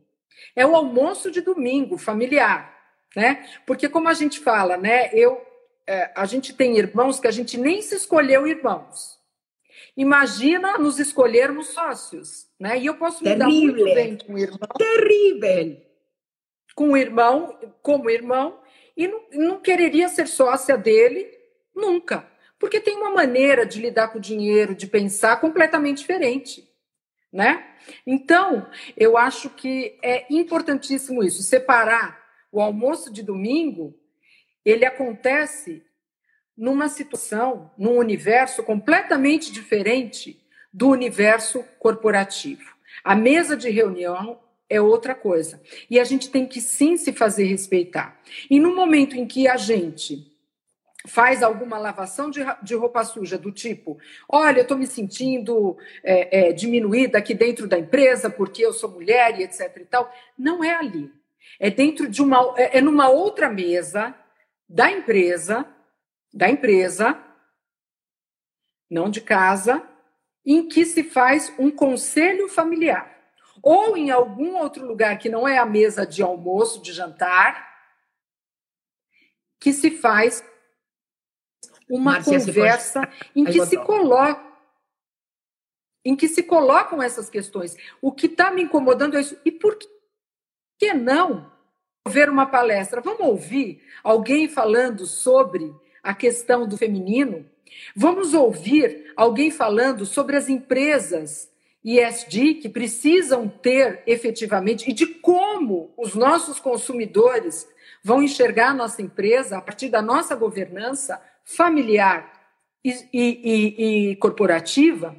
é o almoço de domingo familiar, né? Porque como a gente fala, né? Eu é, a gente tem irmãos que a gente nem se escolheu irmãos. Imagina nos escolhermos sócios, né? E eu posso me dar muito bem com o irmão. Terrível! Com o irmão, como irmão, e não, não quereria ser sócia dele nunca. Porque tem uma maneira de lidar com o dinheiro, de pensar completamente diferente. Né? Então, eu acho que é importantíssimo isso, separar o almoço de domingo ele acontece numa situação, num universo completamente diferente do universo corporativo. A mesa de reunião é outra coisa. E a gente tem que sim se fazer respeitar. E no momento em que a gente faz alguma lavação de, de roupa suja, do tipo: olha, eu estou me sentindo é, é, diminuída aqui dentro da empresa porque eu sou mulher e etc e tal, não é ali. É dentro de uma. É, é numa outra mesa da empresa, da empresa, não de casa, em que se faz um conselho familiar. Ou em algum outro lugar que não é a mesa de almoço, de jantar, que se faz uma Marcia, conversa em que se coloca em que se colocam essas questões. O que está me incomodando é isso. E por que não ver uma palestra, vamos ouvir alguém falando sobre a questão do feminino? Vamos ouvir alguém falando sobre as empresas ESG que precisam ter efetivamente e de como os nossos consumidores vão enxergar a nossa empresa a partir da nossa governança familiar e, e, e corporativa.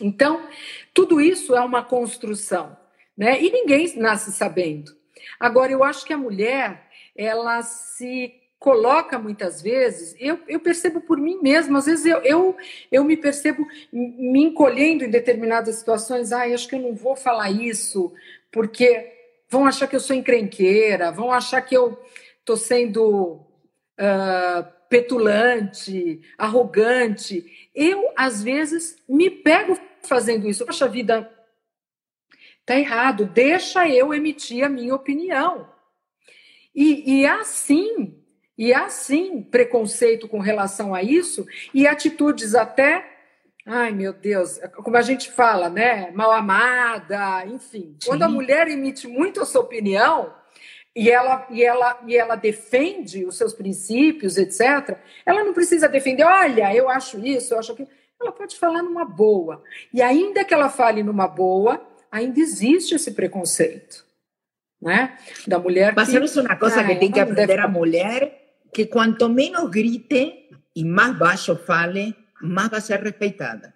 Então, tudo isso é uma construção, né? E ninguém nasce sabendo. Agora, eu acho que a mulher, ela se coloca muitas vezes, eu, eu percebo por mim mesma, às vezes eu, eu, eu me percebo me encolhendo em determinadas situações, ah, acho que eu não vou falar isso, porque vão achar que eu sou encrenqueira, vão achar que eu estou sendo uh, petulante, arrogante. Eu, às vezes, me pego fazendo isso. Poxa vida, Está errado, deixa eu emitir a minha opinião. E, e assim, e assim preconceito com relação a isso, e atitudes até, ai meu Deus, como a gente fala, né? Mal amada, enfim. Sim. Quando a mulher emite muito a sua opinião, e ela, e, ela, e ela defende os seus princípios, etc., ela não precisa defender, olha, eu acho isso, eu acho aquilo. Ela pode falar numa boa. E ainda que ela fale numa boa, ainda existe esse preconceito, né? Da mulher. Mas que, uma coisa que tem que aprender deve... a mulher que quanto menos grite e mais baixo fale, mais vai ser respeitada.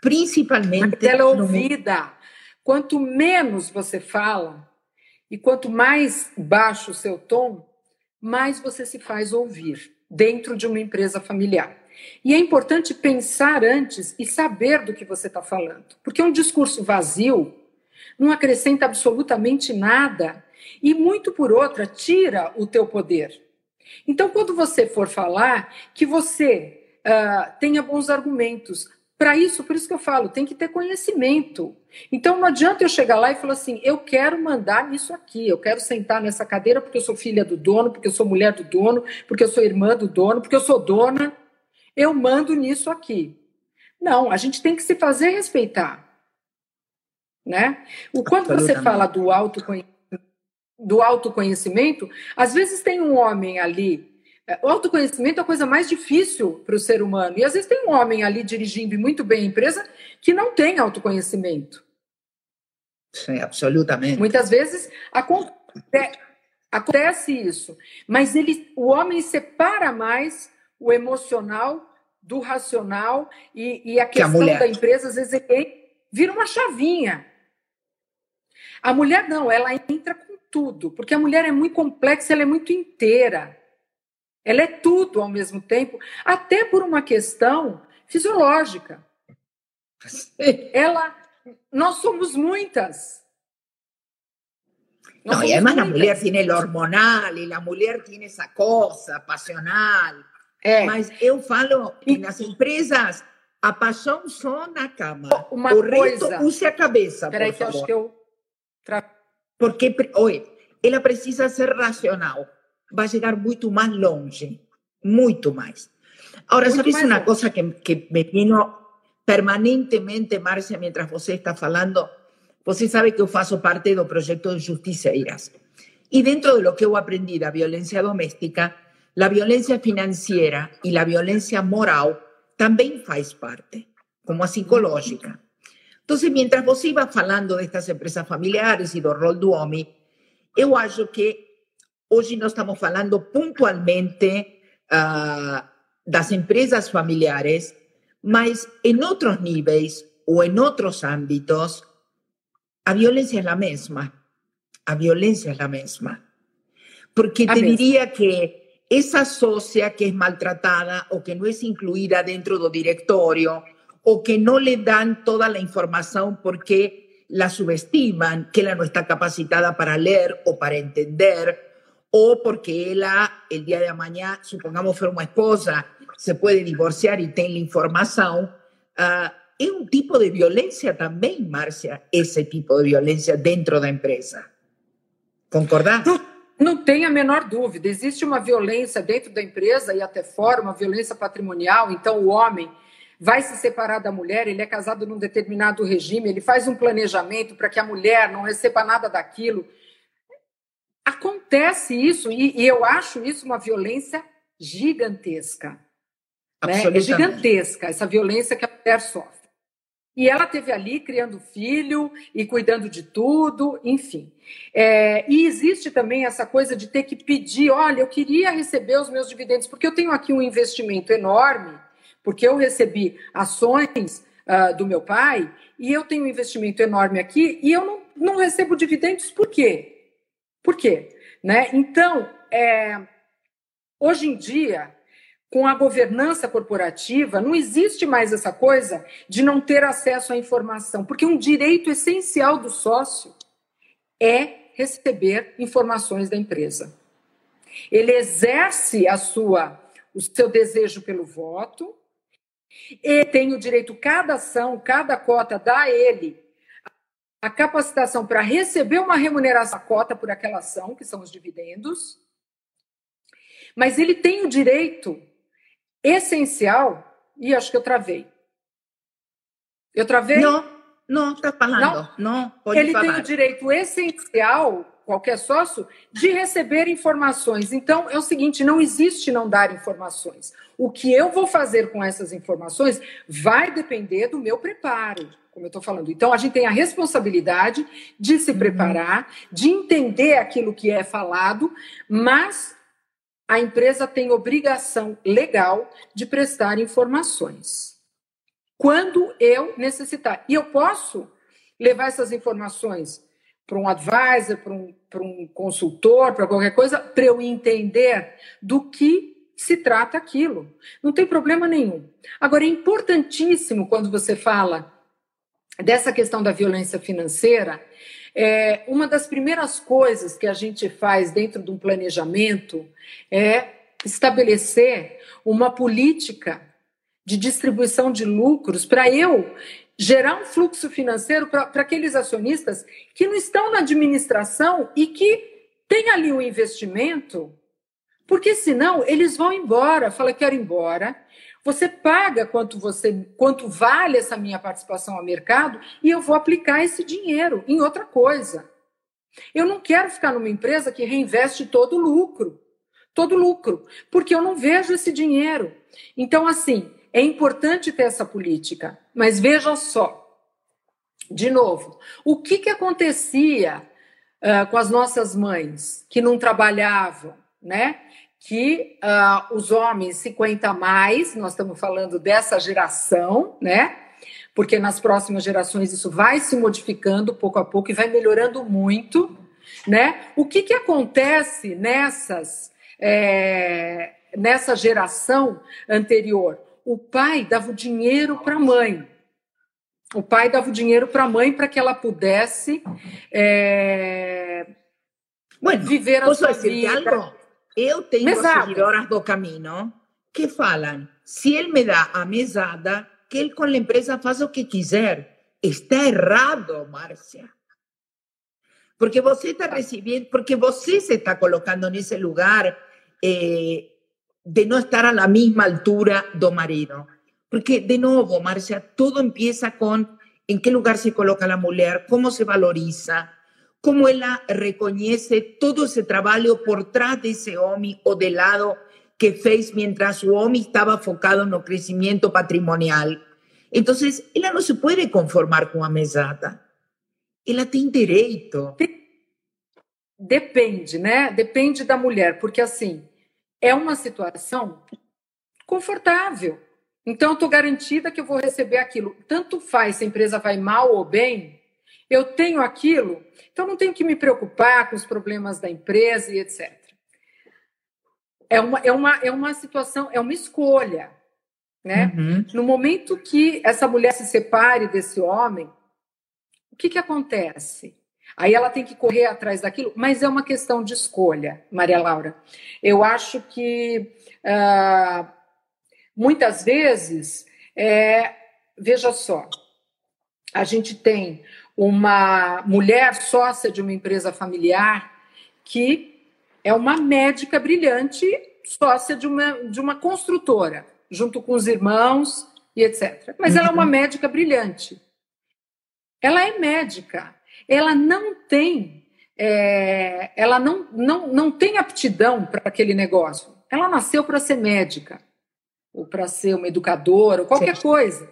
Principalmente. Ela é ouvida. No... Quanto menos você fala e quanto mais baixo o seu tom, mais você se faz ouvir dentro de uma empresa familiar. E é importante pensar antes e saber do que você está falando, porque um discurso vazio não acrescenta absolutamente nada e, muito por outra, tira o teu poder. Então, quando você for falar, que você uh, tenha bons argumentos. Para isso, por isso que eu falo, tem que ter conhecimento. Então, não adianta eu chegar lá e falar assim: eu quero mandar nisso aqui, eu quero sentar nessa cadeira porque eu sou filha do dono, porque eu sou mulher do dono, porque eu sou irmã do dono, porque eu sou dona eu mando nisso aqui. Não, a gente tem que se fazer respeitar. Né? O quando você fala do autoconhecimento, do autoconhecimento, às vezes tem um homem ali. É, o autoconhecimento é a coisa mais difícil para o ser humano. E às vezes tem um homem ali dirigindo muito bem a empresa que não tem autoconhecimento. Sim, absolutamente. Muitas vezes acontece, acontece isso, mas ele, o homem separa mais o emocional do racional e, e a questão que a da empresa, às vezes, ele vira uma chavinha. A mulher não, ela entra com tudo, porque a mulher é muito complexa, ela é muito inteira. Ela é tudo ao mesmo tempo, até por uma questão fisiológica. [LAUGHS] Ela, nós somos muitas. Nós no, y además muitas. la mujer tiene el hormonal y la mujer tiene esa cosa pasional. É. Mas eu falo que nas empresas a paixão só na cama. Uma o resto, coisa. use a cabeça. Peraí, que acho que eu. Porque, oi, ela precisa ser racional. Vai chegar muito mais longe. Muito mais. Agora, muito sabes uma coisa que, que me vino permanentemente, Márcia, mientras você está falando? Você sabe que eu faço parte do projeto de Justiceiras. E dentro de lo que eu aprendi da violência doméstica, la violencia financiera y la violencia moral también faz parte, como a psicológica. Entonces, mientras vos ibas falando de estas empresas familiares y do rol do eu acho que hoje nós estamos falando pontualmente uh, das empresas familiares, mas em outros níveis ou em outros âmbitos, a violência é a mesma. A violência é a mesma. Porque a te mesma. diria que esa socia que es maltratada o que no es incluida dentro del directorio o que no le dan toda la información porque la subestiman, que ella no está capacitada para leer o para entender, o porque ella el día de mañana, supongamos fue una esposa, se puede divorciar y tiene información, uh, es un tipo de violencia también, Marcia, ese tipo de violencia dentro de la empresa. ¿Concordás? Não tem a menor dúvida. Existe uma violência dentro da empresa e até fora, uma violência patrimonial. Então, o homem vai se separar da mulher, ele é casado num determinado regime, ele faz um planejamento para que a mulher não receba nada daquilo. Acontece isso, e, e eu acho isso uma violência gigantesca. Né? É gigantesca essa violência que a mulher sofre. E ela teve ali criando filho e cuidando de tudo, enfim. É, e existe também essa coisa de ter que pedir: olha, eu queria receber os meus dividendos, porque eu tenho aqui um investimento enorme, porque eu recebi ações uh, do meu pai, e eu tenho um investimento enorme aqui, e eu não, não recebo dividendos, por quê? Por quê? Né? Então, é, hoje em dia, com a governança corporativa, não existe mais essa coisa de não ter acesso à informação, porque um direito essencial do sócio é receber informações da empresa. Ele exerce a sua o seu desejo pelo voto e tem o direito cada ação, cada cota dá a ele a capacitação para receber uma remuneração a cota por aquela ação, que são os dividendos. Mas ele tem o direito essencial. E acho que eu travei. Eu travei? Não, não, está falando. Não, não pode Ele falar. tem o direito essencial, qualquer sócio, de receber informações. Então, é o seguinte: não existe não dar informações. O que eu vou fazer com essas informações vai depender do meu preparo, como eu estou falando. Então, a gente tem a responsabilidade de se uhum. preparar, de entender aquilo que é falado, mas a empresa tem obrigação legal de prestar informações. Quando eu necessitar. E eu posso levar essas informações para um advisor, para um, para um consultor, para qualquer coisa, para eu entender do que se trata aquilo. Não tem problema nenhum. Agora, é importantíssimo quando você fala dessa questão da violência financeira, é, uma das primeiras coisas que a gente faz dentro de um planejamento é estabelecer uma política de distribuição de lucros para eu gerar um fluxo financeiro para aqueles acionistas que não estão na administração e que têm ali um investimento, porque senão eles vão embora, fala quero ir embora, você paga quanto você, quanto vale essa minha participação ao mercado e eu vou aplicar esse dinheiro em outra coisa. Eu não quero ficar numa empresa que reinveste todo o lucro, todo lucro, porque eu não vejo esse dinheiro. Então, assim, é importante ter essa política, mas veja só, De novo, o que, que acontecia uh, com as nossas mães que não trabalhavam, né? Que uh, os homens 50 mais, nós estamos falando dessa geração, né? Porque nas próximas gerações isso vai se modificando pouco a pouco e vai melhorando muito, né? O que, que acontece nessas é, nessa geração anterior? O pai dava o dinheiro para a mãe. O pai dava o dinheiro para a mãe para que ela pudesse é, bueno, viver a sua vida. Algo? Eu tenho Mesada. seguidoras do caminho que falam: se ele me dá a mesada, que ele com a empresa faça o que quiser. Está errado, Márcia. Porque você está recebendo, porque você se está colocando nesse lugar eh, de no estar a la misma altura do marido. Porque, de nuevo, Marcia, todo empieza con en qué lugar se coloca la mujer, cómo se valoriza, cómo ella reconoce todo ese trabajo por trás de ese hombre o de lado que fez mientras su hombre estaba enfocado en el crecimiento patrimonial. Entonces, ella no se puede conformar con a mesada. Ela tem direito. Depende, né? Depende da mulher, porque assim, é uma situação confortável. Então, eu estou garantida que eu vou receber aquilo. Tanto faz se a empresa vai mal ou bem, eu tenho aquilo, então não tenho que me preocupar com os problemas da empresa e etc. É uma, é uma, é uma situação, é uma escolha. Né? Uhum. No momento que essa mulher se separe desse homem, o que, que acontece? Aí ela tem que correr atrás daquilo, mas é uma questão de escolha, Maria Laura. Eu acho que uh, muitas vezes, é, veja só, a gente tem uma mulher sócia de uma empresa familiar que é uma médica brilhante, sócia de uma, de uma construtora, junto com os irmãos e etc. Mas ela é uma uhum. médica brilhante. Ela é médica ela não tem, é, ela não, não, não tem aptidão para aquele negócio. Ela nasceu para ser médica, ou para ser uma educadora, ou qualquer Sim. coisa.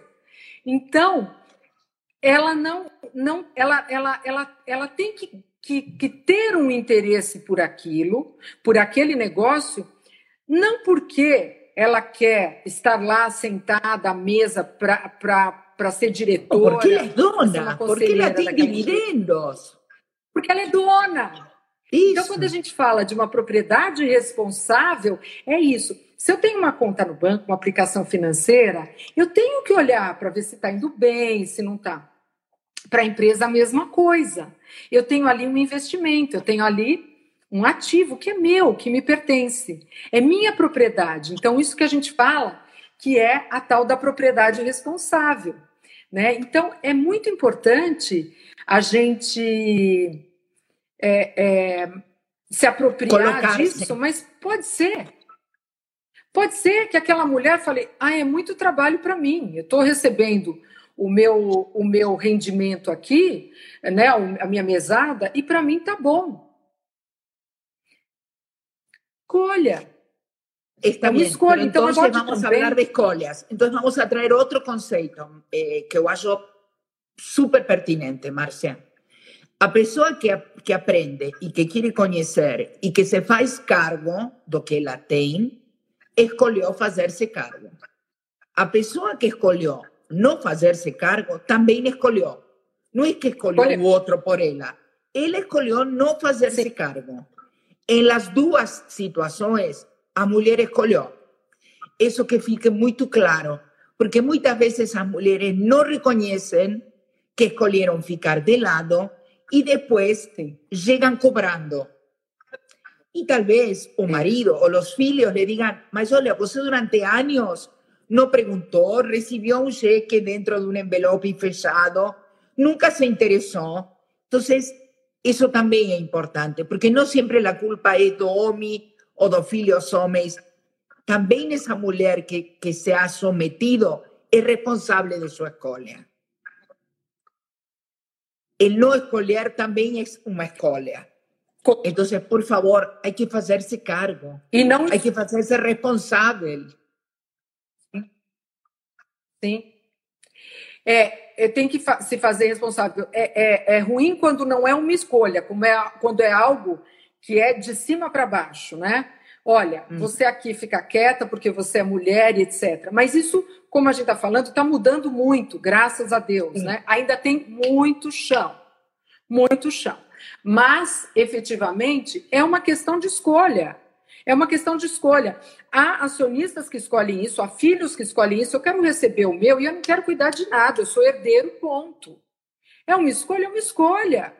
Então, ela não, não ela, ela, ela, ela tem que, que, que ter um interesse por aquilo, por aquele negócio, não porque ela quer estar lá sentada à mesa para ser diretora. Porque ela é dona, porque ela tem dividendos. Porque ela é dona. Isso. Então, quando a gente fala de uma propriedade responsável, é isso. Se eu tenho uma conta no banco, uma aplicação financeira, eu tenho que olhar para ver se está indo bem, se não está. Para a empresa, a mesma coisa. Eu tenho ali um investimento, eu tenho ali um ativo que é meu, que me pertence. É minha propriedade. Então, isso que a gente fala que é a tal da propriedade responsável. Né? Então, é muito importante a gente é, é, se apropriar Colocar, disso, mas pode ser. Pode ser que aquela mulher fale: ah, é muito trabalho para mim, eu estou recebendo o meu, o meu rendimento aqui, né, a minha mesada, e para mim tá bom. Colha. Está bien, escolha, então entonces vamos a hablar de escolhas. Entonces vamos a traer otro conceito eh, que eu acho super pertinente, Marcia. A pessoa que, que aprende e que quer conhecer e que se faz cargo do que ela tem, escolheu fazer-se cargo. A pessoa que escolheu não fazer-se cargo também escolheu. Não é que escolheu o outro por ela. Ela escolheu não fazer-se cargo. Em las duas situações, a mulher escolheu. Isso que fique muito claro, porque muitas vezes as mulheres não reconhecem que escolheram ficar de lado e depois chegam cobrando. E talvez o marido ou os filhos lhe digam: Mas olha, você durante anos não perguntou, recebeu um cheque dentro de um envelope fechado, nunca se interessou. Então, isso também é importante, porque não sempre a culpa é do homem o dos filhos homens, também essa mulher que, que se ha sometido é responsável de sua escolha. El no escolher também é uma escolha. Então, por favor, hay que fazer-se cargo. E não... Hay que fazer-se responsável. Sim. É, é, tem que fa se fazer responsável. É, é, é, ruim quando não é uma escolha, como é, quando é algo que é de cima para baixo, né? Olha, hum. você aqui fica quieta porque você é mulher e etc. Mas isso, como a gente está falando, está mudando muito, graças a Deus, né? Ainda tem muito chão, muito chão. Mas, efetivamente, é uma questão de escolha. É uma questão de escolha. Há acionistas que escolhem isso, há filhos que escolhem isso. Eu quero receber o meu e eu não quero cuidar de nada, eu sou herdeiro, ponto. É uma escolha, é uma escolha.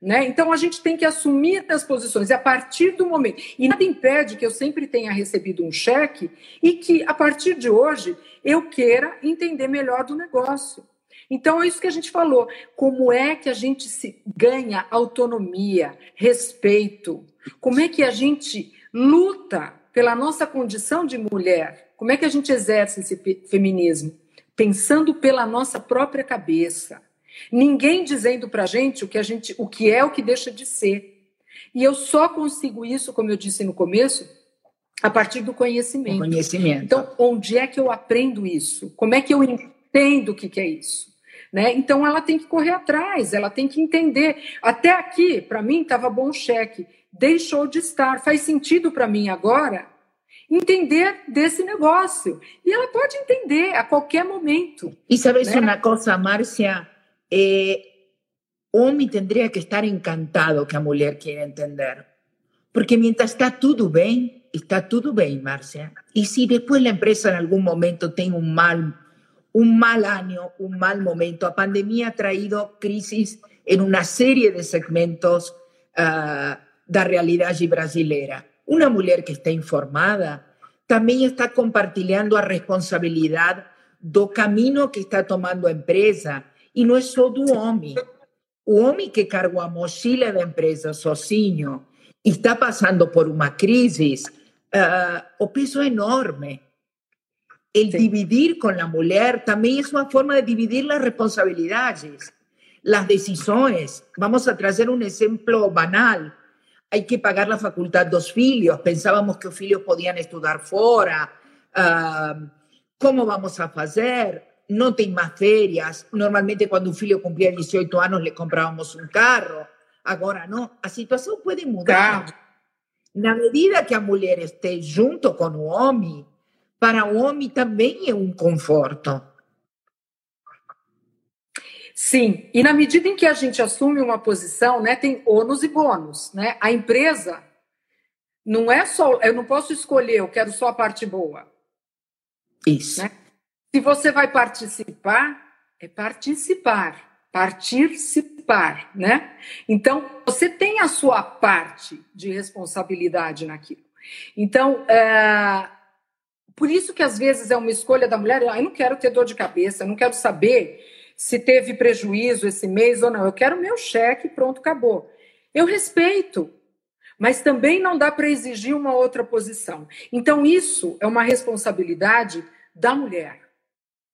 Né? Então a gente tem que assumir as posições e a partir do momento. E nada impede que eu sempre tenha recebido um cheque e que a partir de hoje eu queira entender melhor do negócio. Então é isso que a gente falou. Como é que a gente se ganha autonomia, respeito? Como é que a gente luta pela nossa condição de mulher. Como é que a gente exerce esse feminismo? Pensando pela nossa própria cabeça. Ninguém dizendo para a gente o que a gente, o que é o que deixa de ser. E eu só consigo isso, como eu disse no começo, a partir do conhecimento. conhecimento. Então, onde é que eu aprendo isso? Como é que eu entendo o que, que é isso? Né? Então, ela tem que correr atrás, ela tem que entender. Até aqui, para mim, estava bom o cheque deixou de estar. Faz sentido para mim agora entender desse negócio. E ela pode entender a qualquer momento. E sabes né? uma coisa, Márcia? Eh, homem teria que estar encantado que a mulher queira entender. Porque mientras está tudo bem, está tudo bem, Márcia. E se depois a empresa em algum momento tem um mal, um mal ano, um mal momento, a pandemia ha traído crisis em uma série de segmentos uh, da realidade brasileira. Uma mulher que está informada também está compartilhando a responsabilidade do caminho que está tomando a empresa e não é só do homem. O homem que carga a mochila da empresa sozinho está passando por uma crise, uh, o peso enorme. El sí. dividir con la mujer también es una forma de dividir las responsabilidades, las decisiones. Vamos a traer un ejemplo banal. hay que pagar la facultad dos filhos, pensábamos que los filhos podían estudiar fuera, uh, ¿cómo vamos a hacer? No tem más ferias, normalmente cuando un filho cumplía 18 años le comprábamos un carro, ahora no, la situación puede mudar. Claro. Na medida que a mulher esté junto con o homem, para o homem também é um conforto. Sim, e na medida em que a gente assume uma posição, né, tem ônus e bônus, né? A empresa não é só, eu não posso escolher, eu quero só a parte boa. Isso. Né? Se você vai participar, é participar, participar, né? Então, você tem a sua parte de responsabilidade naquilo. Então, é... por isso que às vezes é uma escolha da mulher, eu não quero ter dor de cabeça, eu não quero saber se teve prejuízo esse mês ou não. Eu quero meu cheque, pronto, acabou. Eu respeito, mas também não dá para exigir uma outra posição. Então, isso é uma responsabilidade da mulher.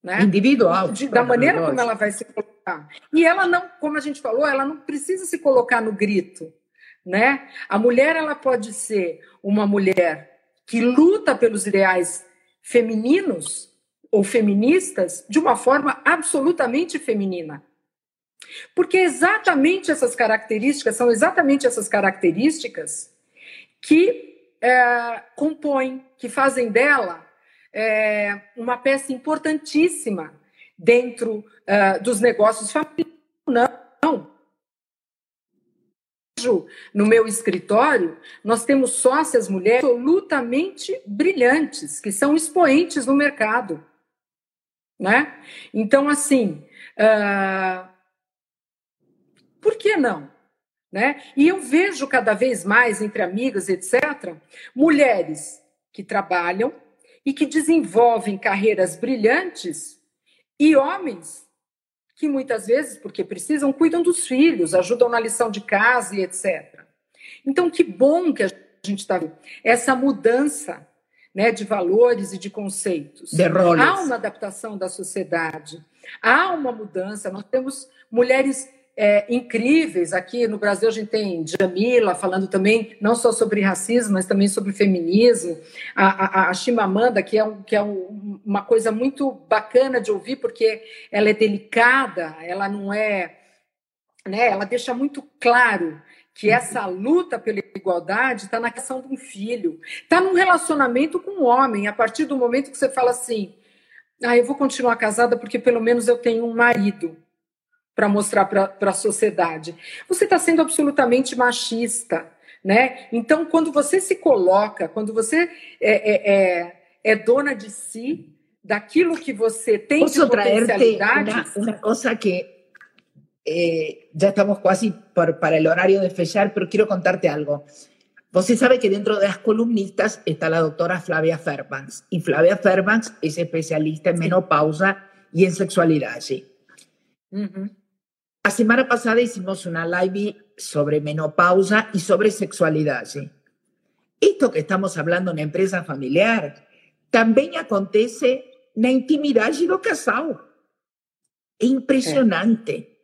Né? Individual. De, da maneira como ela vai se colocar. E ela não, como a gente falou, ela não precisa se colocar no grito. Né? A mulher ela pode ser uma mulher que luta pelos ideais femininos, ou feministas de uma forma absolutamente feminina. Porque exatamente essas características são exatamente essas características que é, compõem, que fazem dela é, uma peça importantíssima dentro é, dos negócios familiares. Não. No meu escritório, nós temos sócias mulheres absolutamente brilhantes, que são expoentes no mercado né? Então, assim, uh, por que não? Né? E eu vejo cada vez mais entre amigas, etc., mulheres que trabalham e que desenvolvem carreiras brilhantes e homens que muitas vezes, porque precisam, cuidam dos filhos, ajudam na lição de casa e etc. Então, que bom que a gente está vendo essa mudança né, de valores e de conceitos. De. Há uma adaptação da sociedade, há uma mudança. Nós temos mulheres é, incríveis. Aqui no Brasil a gente tem Jamila falando também não só sobre racismo, mas também sobre feminismo. A, a, a Chimamanda, que é, um, que é um, uma coisa muito bacana de ouvir, porque ela é delicada, ela não é. Né, ela deixa muito claro que essa luta pela igualdade está na questão de um filho, está num relacionamento com um homem. A partir do momento que você fala assim, ah, eu vou continuar casada porque pelo menos eu tenho um marido para mostrar para a sociedade. Você está sendo absolutamente machista, né? Então, quando você se coloca, quando você é, é, é, é dona de si, daquilo que você tem Posso de potencialidade... Uma, uma coisa que eh, ya estamos casi por, para el horario de fechar, pero quiero contarte algo. Você sabe que dentro de las columnistas está la doctora Flavia Fairbanks, y Flavia Fairbanks es especialista en menopausa y en sexualidad. ¿sí? Uh -huh. La semana pasada hicimos una live sobre menopausa y sobre sexualidad. ¿sí? Esto que estamos hablando en empresa familiar también acontece en la intimidad de lo casado. Es impresionante.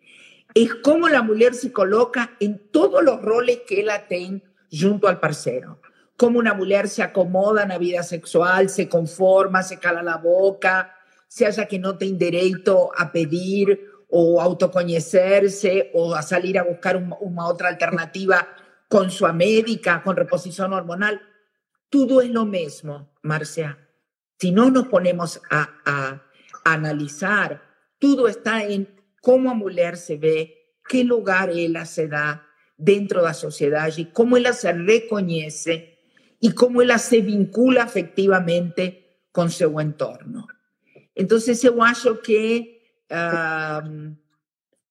Es como la mujer se coloca en todos los roles que ella tiene junto al parcero. Como una mujer se acomoda en la vida sexual, se conforma, se cala la boca, se haya que no tiene derecho a pedir o autoconocerse o a salir a buscar un, una otra alternativa con su médica, con reposición hormonal. Todo es lo mismo, Marcia. Si no nos ponemos a, a, a analizar, todo está en cómo a mujer se ve, qué lugar ella se da dentro de la sociedad y cómo ella se reconoce y cómo ella se vincula afectivamente con su entorno. Entonces, yo acho que um,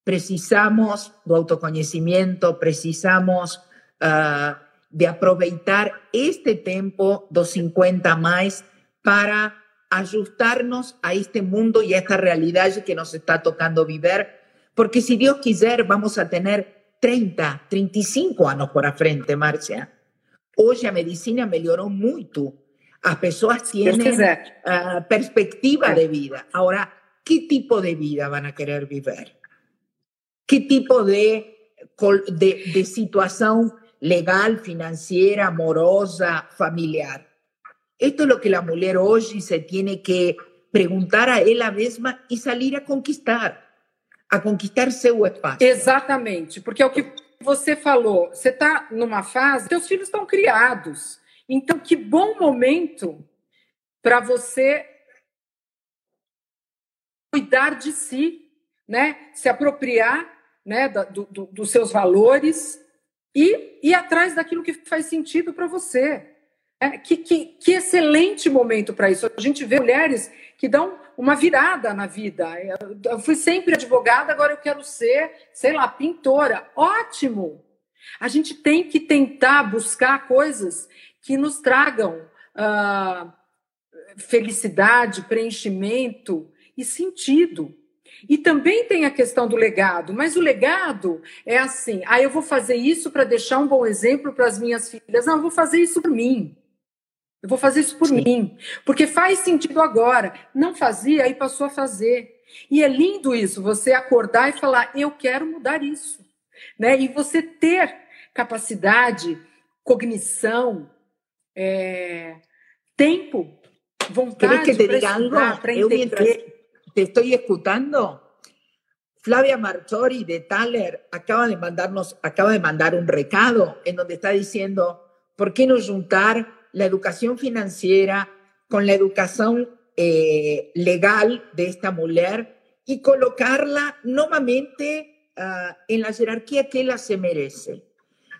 precisamos do autoconhecimento, precisamos uh, de aproveitar este tempo dos 50 mais para ajustarnos a este mundo y a esta realidad que nos está tocando vivir, porque si Dios quiser vamos a tener 30, 35 años por la frente, Marcia. Hoy la medicina mejoró mucho. Las personas tienen uh, perspectiva de vida. Ahora, ¿qué tipo de vida van a querer vivir? ¿Qué tipo de, de, de situación legal, financiera, amorosa, familiar? Esto es lo que la mujer hoy se tiene que preguntar a ela mesma e salir a conquistar, a conquistar seu espaço. Exatamente, porque é o que você falou. Você está numa fase, seus filhos estão criados. Então, que bom momento para você cuidar de si, né? Se apropriar, né, do, do, dos seus valores e ir atrás daquilo que faz sentido para você. É, que, que, que, excelente momento para isso. A gente vê mulheres que dão uma virada na vida. Eu fui sempre advogada, agora eu quero ser, sei lá, pintora. Ótimo! A gente tem que tentar buscar coisas que nos tragam uh, felicidade, preenchimento e sentido. E também tem a questão do legado, mas o legado é assim: ah, eu vou fazer isso para deixar um bom exemplo para as minhas filhas. Não, eu vou fazer isso por mim. Eu vou fazer isso por Sim. mim, porque faz sentido agora. Não fazia e passou a fazer. E é lindo isso, você acordar e falar: eu quero mudar isso, né? E você ter capacidade, cognição, é, tempo, vontade diga algo? para entender. Te estou escutando. Flavia Martori de Thaler acaba de mandarnos, acaba de mandar un recado en donde está diciendo, ¿por qué no juntar la educación financiera con la educación eh, legal de esta mujer y colocarla nuevamente uh, en la jerarquía que ella se merece.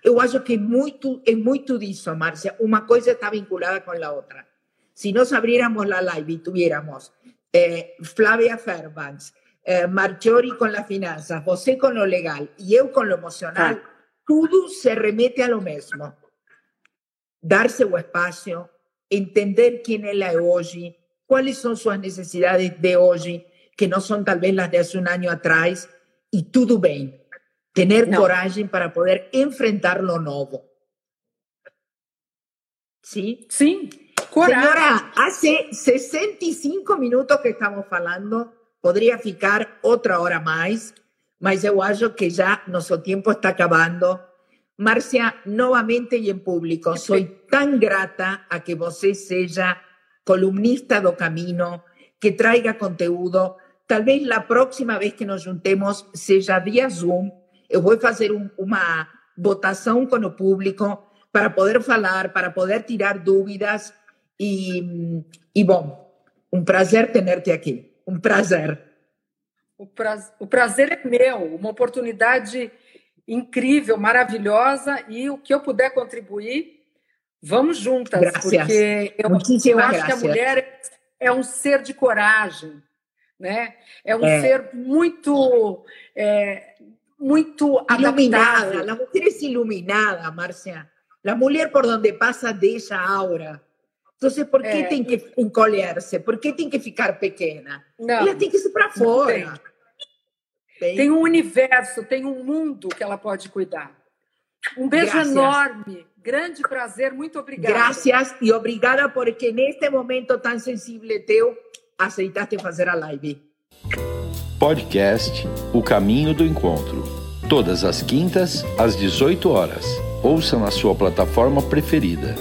Eu acho que muito, é muito disso, Márcia. Uma coisa está vinculada com a outra. Se nós abriéramos a live e tuviéramos eh, Flavia Fairbanks, eh, Marjorie com a finanças, você com o legal e eu com o emocional, ah. tudo se remete a lo mesmo darse un espacio, entender quién es la de hoy, cuáles son sus necesidades de hoy, que no son tal vez las de hace un año atrás, y todo bien. Tener no. coraje para poder enfrentar lo nuevo. ¿Sí? Sí. Señora, hace 65 minutos que estamos hablando, podría ficar otra hora más, mas eu acho que já nosso tempo está acabando. Márcia, novamente e em público, sou tão grata a que você seja columnista do Caminho, que traiga conteúdo. Talvez a próxima vez que nos juntemos seja via Zoom. Eu vou fazer um, uma votação com o público para poder falar, para poder tirar dúvidas. E, e bom, um prazer ter-te aqui. Um prazer. O prazer, o prazer é meu, uma oportunidade incrível, maravilhosa, e o que eu puder contribuir, vamos juntas, Gracias. porque eu, eu acho gracias. que a mulher é um ser de coragem, né? É um É. ser muito, é, muito Iluminada, adaptável. la mujer es iluminada, Marcia. La mujer por donde pasa deja aura. Entonces, ¿por qué É. tiene que encolherse? ¿Por qué tiene que ficar pequena? Não, Ela tem que ir para fora. Tem. tem um universo, tem um mundo que ela pode cuidar. Um beijo Gracias. enorme, grande prazer, muito obrigada. Gracias y obrigada porque en este momento tan sensible teu aceitaste fazer a live. Podcast O Caminho do Encontro. Todas as quintas, às 18 horas. Ouça na sua plataforma preferida.